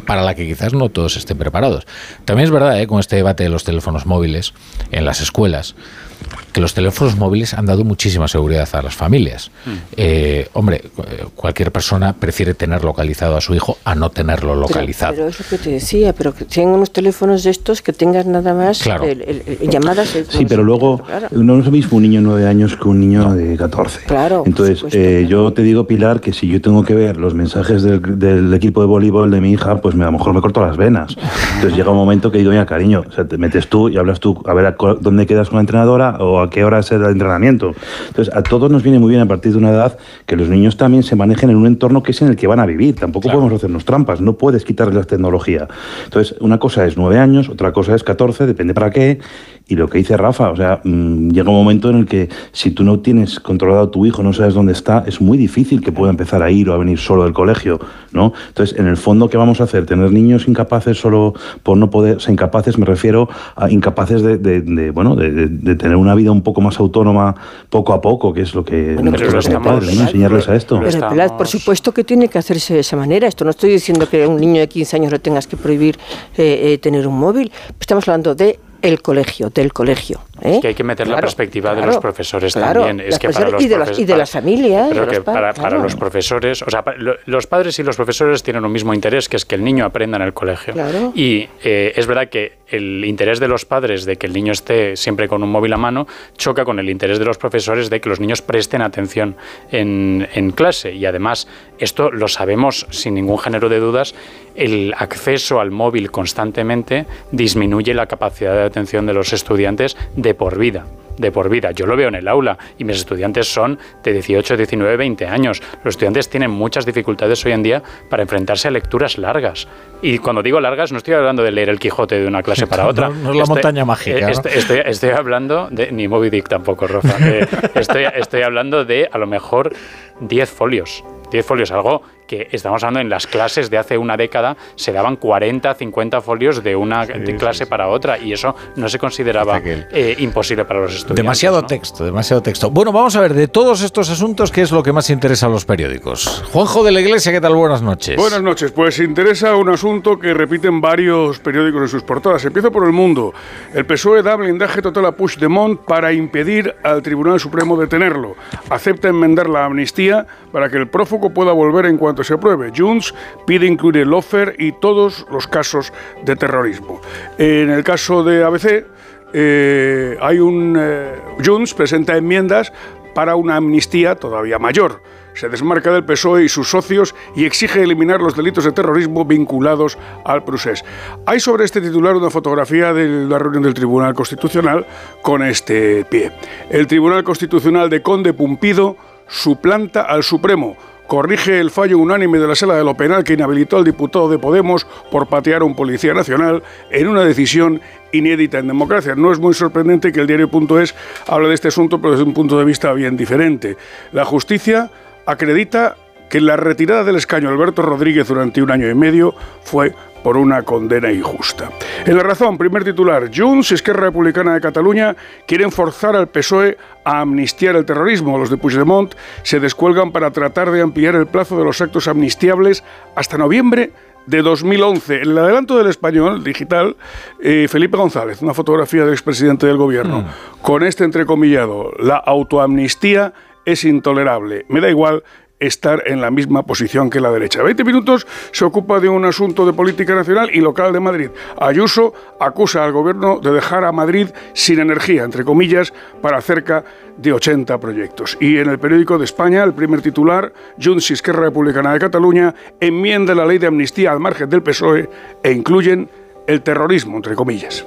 [SPEAKER 1] para la que quizás no todos estén preparados. También es verdad, con este debate de los teléfonos móviles en las escuelas, que los teléfonos móviles han dado muchísima seguridad a las familias. Mm. Eh, hombre, cualquier persona prefiere tener localizado a su hijo a no tenerlo localizado.
[SPEAKER 2] Pero, eso que te decía, pero que tengan unos teléfonos de estos que tengan nada más llamadas.
[SPEAKER 4] sí, pero luego no es lo mismo un niño de 9 años que un niño de 14.
[SPEAKER 2] Claro.
[SPEAKER 4] Entonces, eh, yo te digo, Pilar, que si yo tengo que ver los mensajes del, equipo de voleibol de mi hija, pues a lo mejor me corto las venas. Entonces llega un momento que digo, mira, cariño, o sea, te metes tú y hablas tú, a ver dónde quedas con la entrenadora o a qué hora es el entrenamiento. Entonces, a todos nos viene muy bien a partir de una edad que los niños también se manejen en un entorno que es en el que van a vivir. Tampoco podemos hacernos trampas, no puedes quitarles la tecnología. Entonces, una cosa es nueve años, otra cosa es 14, depende para qué, y lo que dice Rafa, o sea, mm, llega un momento en el que si tú no tienes controlado a tu hijo, no sabes dónde está, es muy difícil que pueda empezar a ir o a venir solo del colegio, ¿no? Entonces, en el fondo, ¿qué vamos a hacer? ¿Tener niños incapaces solo por no poder, o incapaces me refiero a incapaces de, bueno, de, tener una vida un poco más autónoma poco a poco, que es lo que bueno, padres, ¿no? Enseñarles a esto.
[SPEAKER 2] Pero, por supuesto que tiene que hacerse de esa manera. Esto no estoy diciendo que a un niño de 15 años le tengas que prohibir eh, eh, tener un móvil. Estamos hablando de el colegio, del colegio.
[SPEAKER 3] ¿eh? que hay que meter la perspectiva de los profesores también. Es que para los
[SPEAKER 2] y, de las, y de las familias.
[SPEAKER 3] para, para, los profesores, o sea, los padres y los profesores tienen un mismo interés, que es que el niño aprenda en el colegio. Y eh, es verdad que el interés de los padres de que el niño esté siempre con un móvil a mano choca con el interés de los profesores de que los niños presten atención en, en clase. Y además, esto lo sabemos sin ningún género de dudas, el acceso al móvil constantemente disminuye la capacidad de atención de los estudiantes de por vida de por vida. Yo lo veo en el aula y mis estudiantes son de 18, 19, 20 años. Los estudiantes tienen muchas dificultades hoy en día para enfrentarse a lecturas largas. Y cuando digo largas, no estoy hablando de leer el Quijote de una clase para otra.
[SPEAKER 1] No, es la montaña mágica.
[SPEAKER 3] Estoy, hablando de. Ni Moby Dick tampoco, Rofa. Eh, estoy, estoy hablando de a lo mejor 10 folios. 10 folios, algo que estamos hablando en las clases de hace una década, se daban 40, 50 folios de una clase para otra y eso no se consideraba eh, imposible para los estudiantes.
[SPEAKER 1] Demasiado texto, demasiado texto. Bueno, vamos a ver, de todos estos asuntos, ¿qué es lo que más interesa a los periódicos? Juanjo de la Iglesia, ¿qué tal? Buenas noches.
[SPEAKER 23] Buenas noches, pues interesa un asunto que repiten varios periódicos en sus portadas. Empiezo por El Mundo. El PSOE da blindaje total a Puigdemont para impedir al Tribunal Supremo detenerlo. Acepta enmendar la amnistía para que el prófugo pueda volver en cuanto se apruebe. Junts pide incluir el offer y todos los casos de terrorismo. En el caso de ABC, eh, hay un. Eh, Junts presenta enmiendas para una amnistía todavía mayor. Se desmarca del PSOE y sus socios y exige eliminar los delitos de terrorismo vinculados al procés. Hay sobre este titular una fotografía de la reunión del Tribunal Constitucional con este pie. El Tribunal Constitucional de Conde Pumpido suplanta al Supremo corrige el fallo unánime de la sala de lo penal que inhabilitó al diputado de Podemos por patear a un policía nacional en una decisión inédita en democracia. No es muy sorprendente que el diario.es hable de este asunto, pero desde un punto de vista bien diferente. La justicia acredita que la retirada del escaño Alberto Rodríguez durante un año y medio fue por una condena injusta. En la razón, primer titular, Junts Esquerra Republicana de Cataluña quieren forzar al PSOE a amnistiar el terrorismo. Los de Puigdemont se descuelgan para tratar de ampliar el plazo de los actos amnistiables hasta noviembre de 2011. En el adelanto del español digital, eh, Felipe González, una fotografía del expresidente del gobierno, mm. con este entrecomillado, la autoamnistía es intolerable. Me da igual estar en la misma posición que la derecha. 20 minutos se ocupa de un asunto de política nacional y local de Madrid. Ayuso acusa al gobierno de dejar a Madrid sin energía, entre comillas, para cerca de 80 proyectos. Y en el periódico de España, el primer titular, Junts Esquerra Republicana de Cataluña enmienda la ley de amnistía al margen del PSOE e incluyen el terrorismo, entre comillas.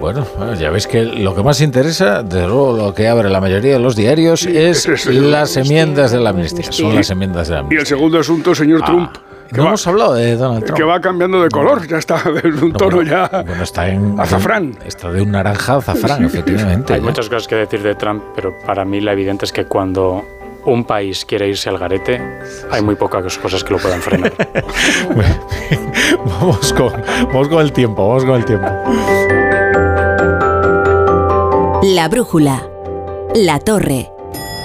[SPEAKER 1] Bueno, ya veis que lo que más interesa, desde luego lo que abre la mayoría de los diarios, es, las enmiendas de la amnistía. Son las enmiendas de la amnistía.
[SPEAKER 23] Y el segundo asunto, señor ah. Trump
[SPEAKER 1] no hemos hablado de Donald Trump.
[SPEAKER 23] Que va cambiando de color, ya está de un tono ya
[SPEAKER 1] bueno, está en
[SPEAKER 23] azafrán.
[SPEAKER 1] está de un naranja azafrán, efectivamente.
[SPEAKER 3] Hay muchas cosas que decir de Trump, pero para mí la evidente es que cuando un país quiere irse al garete, hay muy pocas cosas que lo puedan frenar.
[SPEAKER 1] vamos, con, vamos con el tiempo, vamos con el tiempo.
[SPEAKER 11] La brújula. La torre.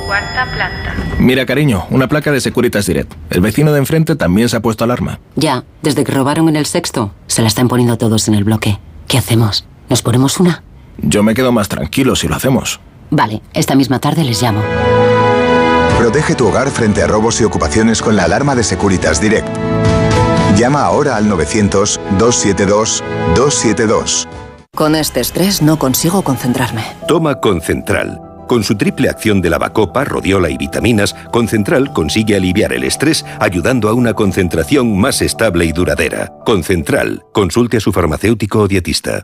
[SPEAKER 24] Cuarta planta.
[SPEAKER 25] Mira, cariño, una placa de Securitas Direct. El vecino de enfrente también se ha puesto alarma.
[SPEAKER 26] Ya, desde que robaron en el sexto, se la están poniendo todos en el bloque. ¿Qué hacemos? ¿Nos ponemos una?
[SPEAKER 25] Yo me quedo más tranquilo si lo hacemos.
[SPEAKER 26] Vale, esta misma tarde les llamo.
[SPEAKER 27] Protege tu hogar frente a robos y ocupaciones con la alarma de Securitas Direct. Llama ahora al 900-272-272.
[SPEAKER 26] Con este estrés no consigo concentrarme.
[SPEAKER 28] Toma Concentral. Con su triple acción de lavacopa, rodiola y vitaminas, Concentral consigue aliviar el estrés ayudando a una concentración más estable y duradera. Concentral. Consulte a su farmacéutico o dietista.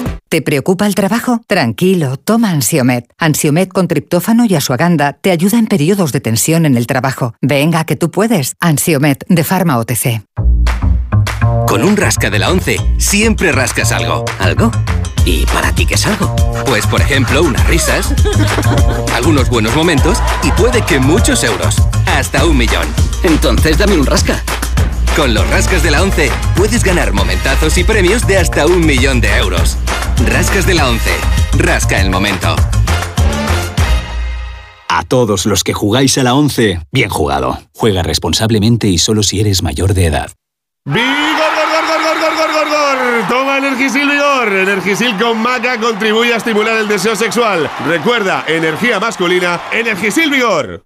[SPEAKER 15] ¿Te preocupa el trabajo? Tranquilo, toma Ansiomet. Ansiomet con triptófano y asuaganda te ayuda en periodos de tensión en el trabajo. Venga, que tú puedes. Ansiomet de Pharma OTC.
[SPEAKER 13] Con un rasca de la 11 siempre rascas algo. ¿Algo? ¿Y para ti qué es algo? Pues por ejemplo, unas risas, algunos buenos momentos y puede que muchos euros. Hasta un millón. Entonces dame un rasca. Con los rascas de la 11 puedes ganar momentazos y premios de hasta un millón de euros. Rascas de la 11. Rasca el momento.
[SPEAKER 21] A todos los que jugáis a la 11, bien jugado. Juega responsablemente y solo si eres mayor de edad.
[SPEAKER 29] ¡Vigor, gor, gor, gor, gor, gor, gor, gor! Toma Energisil Vigor. Energisil con maca contribuye a estimular el deseo sexual. Recuerda, energía masculina, Energisil Vigor.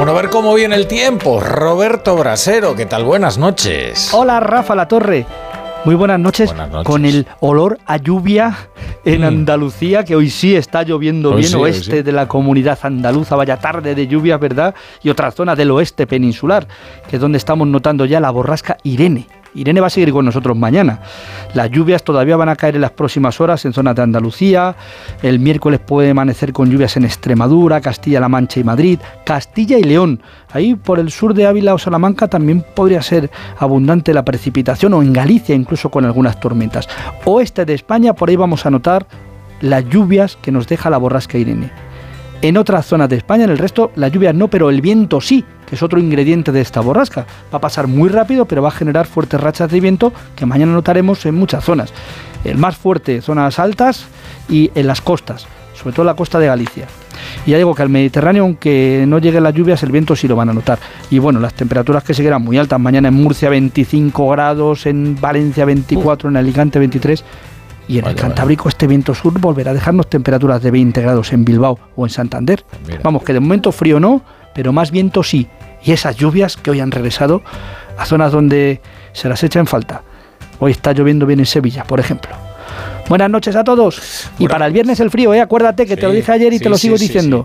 [SPEAKER 1] Bueno, a ver cómo viene el tiempo. Roberto Brasero, ¿qué tal? Buenas noches.
[SPEAKER 30] Hola, Rafa La Torre. Muy buenas noches,
[SPEAKER 1] Buenas noches.
[SPEAKER 30] con el olor a lluvia en
[SPEAKER 1] Mm.
[SPEAKER 30] Andalucía, que hoy sí está lloviendo
[SPEAKER 1] Hoy
[SPEAKER 30] bien
[SPEAKER 1] sí,
[SPEAKER 30] oeste
[SPEAKER 1] sí.
[SPEAKER 30] de la comunidad andaluza, vaya tarde de lluvias, ¿verdad? Y otras zonas del oeste peninsular, que es donde estamos notando ya la borrasca Irene. Irene va a seguir con nosotros mañana. Las lluvias todavía van a caer en las próximas horas en zonas de Andalucía. El miércoles puede amanecer con lluvias en Extremadura, Castilla-La Mancha y Madrid, Castilla y León. Ahí por el sur de Ávila o Salamanca también podría ser abundante la precipitación o en Galicia incluso con algunas tormentas. Oeste de España, por ahí vamos a notar las lluvias que nos deja la borrasca Irene. En otras zonas de España, en el resto, la lluvia no, pero el viento sí, que es otro ingrediente de esta borrasca. Va a pasar muy rápido, pero va a generar fuertes rachas de viento que mañana notaremos en muchas zonas. El más fuerte, zonas altas y en las costas, sobre todo la costa de Galicia. Y ya digo que al Mediterráneo, aunque no lleguen las lluvias, el viento sí lo van a notar. Y bueno, las temperaturas que seguirán muy altas. Mañana en Murcia 25 grados, en Valencia 24, en Alicante 23. Y en el Cantábrico este viento sur volverá a dejarnos temperaturas de 20 grados en Bilbao o en Santander. Vamos, que de momento frío no, pero más viento sí. Y esas lluvias que hoy han regresado a zonas donde se las echa en falta. Hoy está lloviendo bien en Sevilla, por ejemplo. Buenas noches a todos. Y para el viernes el frío, ¿eh? Acuérdate que te lo dije ayer y
[SPEAKER 1] sí,
[SPEAKER 30] te lo
[SPEAKER 1] sí,
[SPEAKER 30] sigo
[SPEAKER 1] sí,
[SPEAKER 30] diciendo.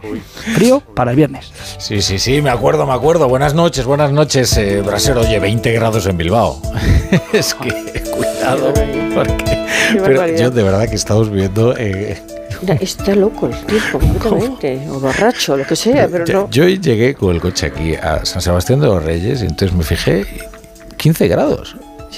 [SPEAKER 30] Frío para el viernes.
[SPEAKER 1] Sí, sí, sí, me acuerdo, me acuerdo. Buenas noches, buenas noches, eh, Brasero. Oye, 20 grados en Bilbao. es que, cuidado, porque... Pero yo de verdad que estamos viendo... eh,
[SPEAKER 2] está loco el tiempo completamente, o borracho, lo que sea, pero no.
[SPEAKER 1] yo llegué con el coche aquí a San Sebastián de los Reyes y entonces me fijé 15 grados.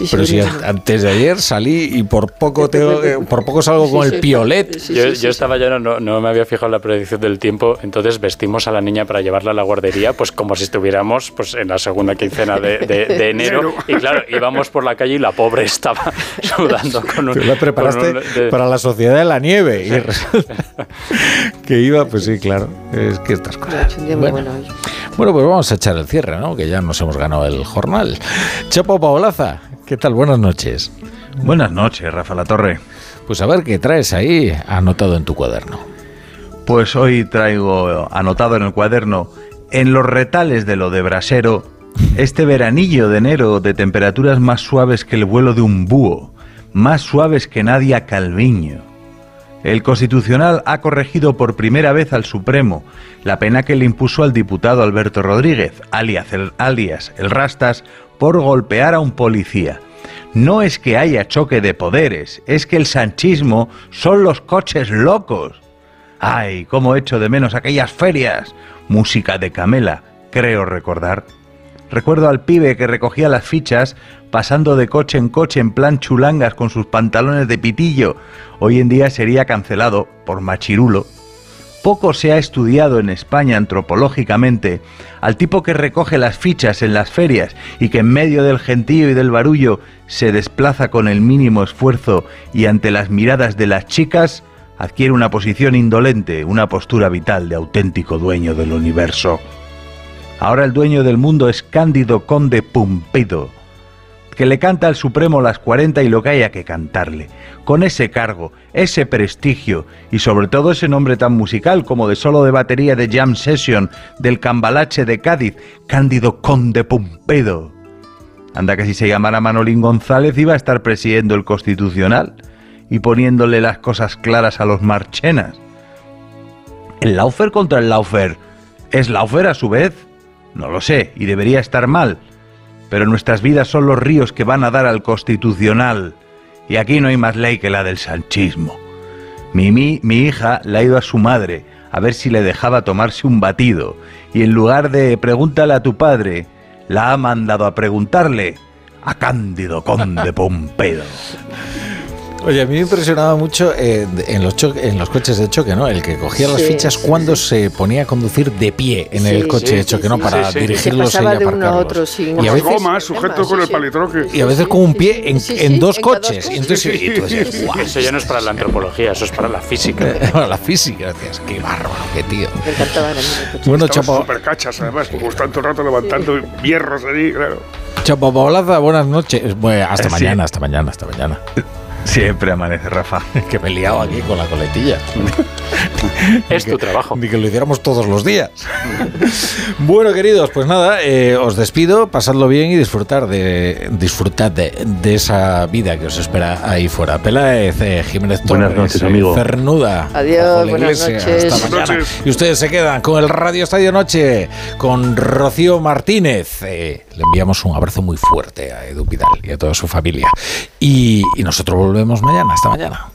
[SPEAKER 1] Pero si antes de ayer salí y por poco tengo, por poco salgo con el piolet.
[SPEAKER 3] yo, estaba ya no, no me había fijado en la predicción del tiempo, entonces vestimos a la niña para llevarla a la guardería, pues como si estuviéramos pues en la segunda quincena de, enero. Y claro, íbamos por la calle y la pobre estaba sudando con un.
[SPEAKER 1] Tú la preparaste para la sociedad de la nieve. Y que iba, pues sí, claro. Es que estas cosas. Bueno, bueno, pues vamos a echar el cierre, ¿no? Que ya nos hemos ganado el jornal. Chapo Paolaza, ¿qué tal? Buenas noches.
[SPEAKER 31] Buenas noches, Rafa La Torre.
[SPEAKER 1] Pues a ver qué traes ahí anotado en tu cuaderno.
[SPEAKER 31] Pues hoy traigo anotado en el cuaderno, en los retales de lo de Brasero, este veranillo de enero de temperaturas más suaves que el vuelo de un búho, más suaves que Nadia Calviño. El Constitucional ha corregido por primera vez al Supremo la pena que le impuso al diputado Alberto Rodríguez, alias el, alias el Rastas, por golpear a un policía. No es que haya choque de poderes, es que el sanchismo son los coches locos. Ay, cómo echo de menos aquellas ferias. Música de Camela, creo recordar. Recuerdo al pibe que recogía las fichas pasando de coche en coche en plan chulangas con sus pantalones de pitillo. Hoy en día sería cancelado por machirulo. Poco se ha estudiado en España antropológicamente al tipo que recoge las fichas en las ferias y que en medio del gentío y del barullo se desplaza con el mínimo esfuerzo y ante las miradas de las chicas adquiere una posición indolente, una postura vital de auténtico dueño del universo. Ahora el dueño del mundo es Cándido Conde Pumpido, que le canta al Supremo las 40 y lo que haya que cantarle, con ese cargo, ese prestigio y sobre todo ese nombre tan musical como de solo de batería de Jam Session del Cambalache de Cádiz, Cándido Conde Pumpedo. Anda que si se llamara Manolín González iba a estar presidiendo el Constitucional y poniéndole las cosas claras a los marchenas. ¿El Laufer contra el Laufer es Laufer a su vez? No lo sé, y debería estar mal. Pero nuestras vidas son los ríos que van a dar al constitucional. Y aquí no hay más ley que la del sanchismo. Mi, mi, mi hija le ha ido a su madre a ver si le dejaba tomarse un batido. Y en lugar de pregúntale a tu padre, la ha mandado a preguntarle a Cándido Conde Pompedo.
[SPEAKER 1] Oye, a mí me impresionaba mucho eh, en, los en los coches de choque, ¿no? El que cogía las fichas cuando se ponía a conducir de pie en el coche de choque, ¿no? Para dirigirlos y aparcarlos.
[SPEAKER 23] y a veces, gomas, sujeto con el palitroque.
[SPEAKER 1] Y a veces con un pie en, dos coches. Y entonces,
[SPEAKER 3] eso ya no es para la antropología, eso es para la física.
[SPEAKER 1] para la física, decías, qué bárbaro, qué tío.
[SPEAKER 2] Me encantaba
[SPEAKER 23] Bueno, Chapo. Super cachas, además, como tanto rato levantando hierros ahí, claro.
[SPEAKER 1] Chapo Paolaza, buenas noches. Bueno, hasta mañana, hasta mañana, hasta mañana.
[SPEAKER 31] Siempre amanece, Rafa.
[SPEAKER 1] que me he liado aquí con la coletilla.
[SPEAKER 3] es tu trabajo.
[SPEAKER 1] Ni que lo hiciéramos todos los días. bueno, queridos, pues nada, eh, os despido, pasadlo bien y disfrutar de disfrutad de, esa vida que os espera ahí fuera. Peláez, eh, Jiménez Torres,
[SPEAKER 31] buenas noches, amigo.
[SPEAKER 1] Cernuda.
[SPEAKER 2] Adiós, buenas noches.
[SPEAKER 1] Hasta mañana. Y ustedes se quedan con el Radio Estadio Noche, con Rocío Martínez. Eh, le enviamos un abrazo muy fuerte a Edu Pidal y a toda su familia. Y, y nosotros volvemos mañana. Hasta mañana.